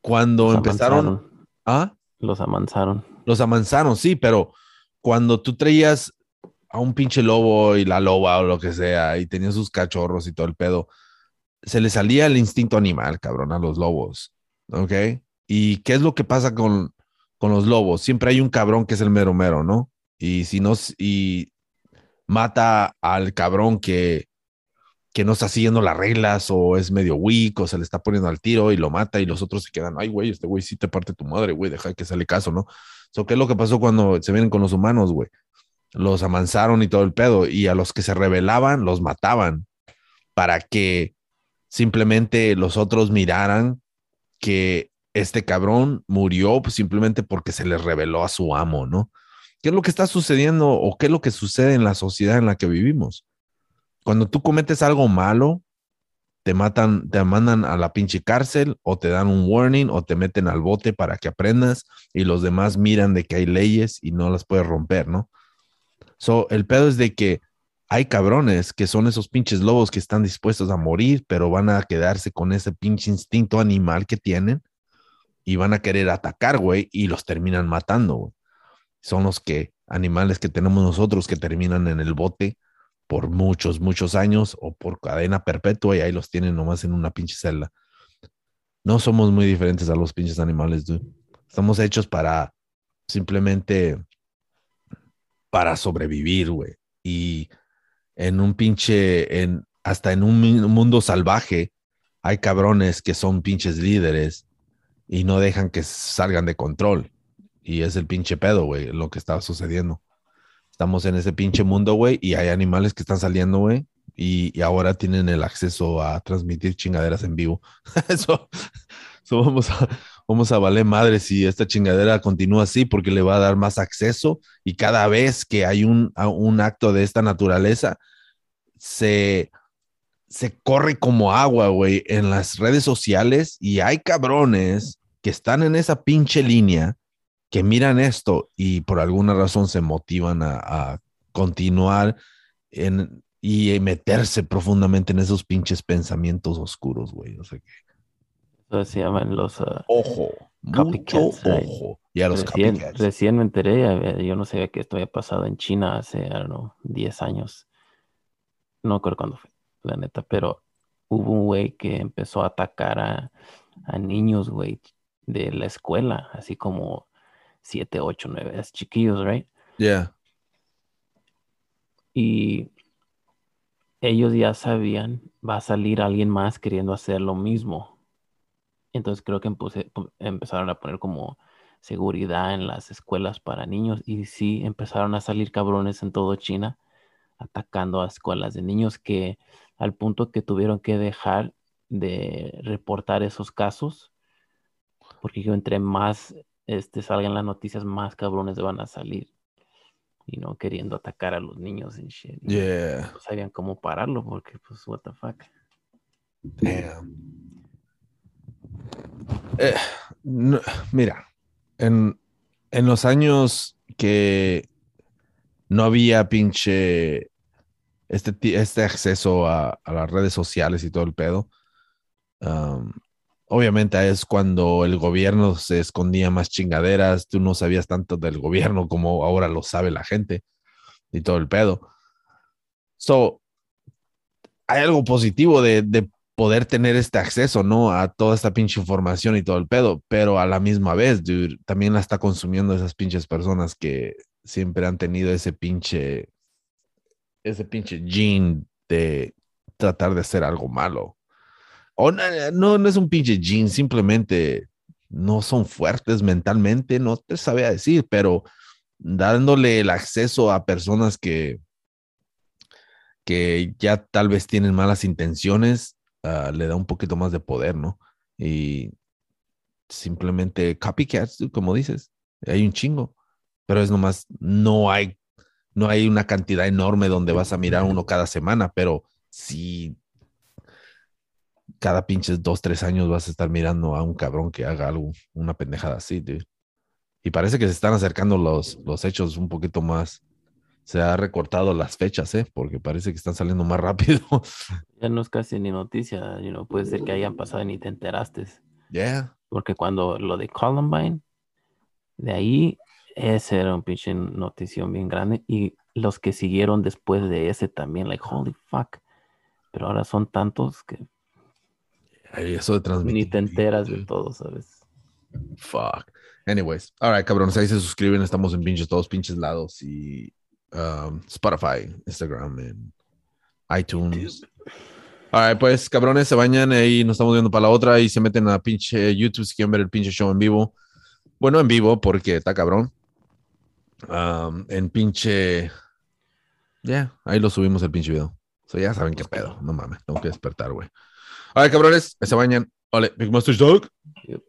cuando empezaron... ¿Ah? Los amansaron. Los amansaron, sí, pero cuando tú traías a un pinche lobo y la loba o lo que sea y tenían sus cachorros y todo el pedo, se le salía el instinto animal, cabrón, a los lobos, ¿ok? ¿Y qué es lo que pasa con, con los lobos? Siempre hay un cabrón que es el mero mero, ¿no? Y si no, y mata al cabrón que, que no está siguiendo las reglas o es medio weak o se le está poniendo al tiro y lo mata y los otros se quedan, ay, güey, este güey sí te parte tu madre, güey, deja que sale caso, ¿no? So, ¿Qué es lo que pasó cuando se vienen con los humanos, güey? Los amansaron y todo el pedo y a los que se rebelaban los mataban para que simplemente los otros miraran que este cabrón murió simplemente porque se les reveló a su amo, ¿no? ¿Qué es lo que está sucediendo o qué es lo que sucede en la sociedad en la que vivimos? Cuando tú cometes algo malo, te matan, te mandan a la pinche cárcel o te dan un warning o te meten al bote para que aprendas y los demás miran de que hay leyes y no las puedes romper, ¿no? So, el pedo es de que hay cabrones que son esos pinches lobos que están dispuestos a morir, pero van a quedarse con ese pinche instinto animal que tienen y van a querer atacar, güey, y los terminan matando, güey son los que animales que tenemos nosotros que terminan en el bote por muchos, muchos años o por cadena perpetua y ahí los tienen nomás en una pinche celda. no somos muy diferentes a los pinches animales, dude. Estamos hechos para simplemente para sobrevivir, güey. Y en un pinche, en, hasta en un mundo salvaje, hay cabrones que son pinches líderes y no dejan que salgan de control. Y es el pinche pedo, güey, lo que está sucediendo. Estamos en ese pinche mundo, güey, y hay animales que están saliendo, güey, y, ahora tienen el acceso a transmitir chingaderas en vivo. eso, eso vamos a, vamos a valer madre si esta chingadera continúa así, porque le va a dar más acceso y cada vez que hay un, un acto de esta naturaleza, se, se corre como agua, güey, en las redes sociales y hay cabrones que están en esa pinche línea que miran esto y por alguna razón se motivan a, a continuar en, y meterse profundamente en esos pinches pensamientos oscuros, güey. O sea que, Eso se llaman los... ah, ojo, mucho right. ojo. Y a los recién, copycats. recién me enteré, yo no sabía que esto había pasado en China hace, know, 10 años. No recuerdo cuándo fue, la neta, pero hubo un güey que empezó a atacar a, a niños, güey, de la escuela, así como 7, 8, 9, es chiquillos, right? Yeah. Y ellos ya sabían, va a salir alguien más queriendo hacer lo mismo. Entonces creo que empuse- empezaron a poner como seguridad en las escuelas para niños y sí empezaron a salir cabrones en todo China atacando a escuelas de niños que al punto que tuvieron que dejar de reportar esos casos porque yo entre más este, salgan las noticias más cabrones van a salir y no queriendo atacar a los niños y shit. Yeah. No sabían cómo pararlo porque pues what the fuck. Damn. Eh, no, mira, en, en los años que no había pinche este, este acceso a, a las redes sociales y todo el pedo, um, obviamente es cuando el gobierno se escondía más chingaderas, tú no sabías tanto del gobierno como ahora lo sabe la gente y todo el pedo. So, hay algo positivo de, de poder tener este acceso, ¿no? A toda esta pinche información y todo el pedo, pero a la misma vez, dude, también la está consumiendo esas pinches personas que siempre han tenido ese pinche, ese pinche gene de tratar de hacer algo malo. No, no, no es un pinche gene, simplemente no son fuertes mentalmente, no te sabía decir, pero dándole el acceso a personas que, que ya tal vez tienen malas intenciones, ah, le da un poquito más de poder, ¿no? Y simplemente copycats, como dices, hay un chingo, pero es nomás, no hay, no hay una cantidad enorme donde vas a mirar uno cada semana, pero si cada pinches dos, tres años vas a estar mirando a un cabrón que haga algo, una pendejada así, dude. Y parece que se están acercando los, los hechos un poquito más. Se ha recortado las fechas, ¿eh? Porque parece que están saliendo más rápido. Ya no es casi ni noticia, you know, puede ser que hayan pasado y ni te enteraste. yeah. Porque cuando lo de Columbine, de ahí, ese era un pinche notición bien grande. Y los que siguieron después de ese también, like, holy fuck. Pero ahora son tantos que Eso de transmitir. ni te enteras de todo, ¿sabes? Fuck. Anyways, all right, cabrones, ahí se suscriben, estamos en pinches, todos pinches lados y um, Spotify, Instagram, en iTunes. All right, pues, cabrones, se bañan y nos estamos viendo para la otra y se meten a pinche YouTube si quieren ver el pinche show en vivo. Bueno, en vivo porque está cabrón. Um, en pinche... Ya, ahí lo subimos el pinche video. So ya saben qué pedo. No mames, tengo que despertar, güey. All cabrones, se bañan. Ole, Big Monster Dog. Yep.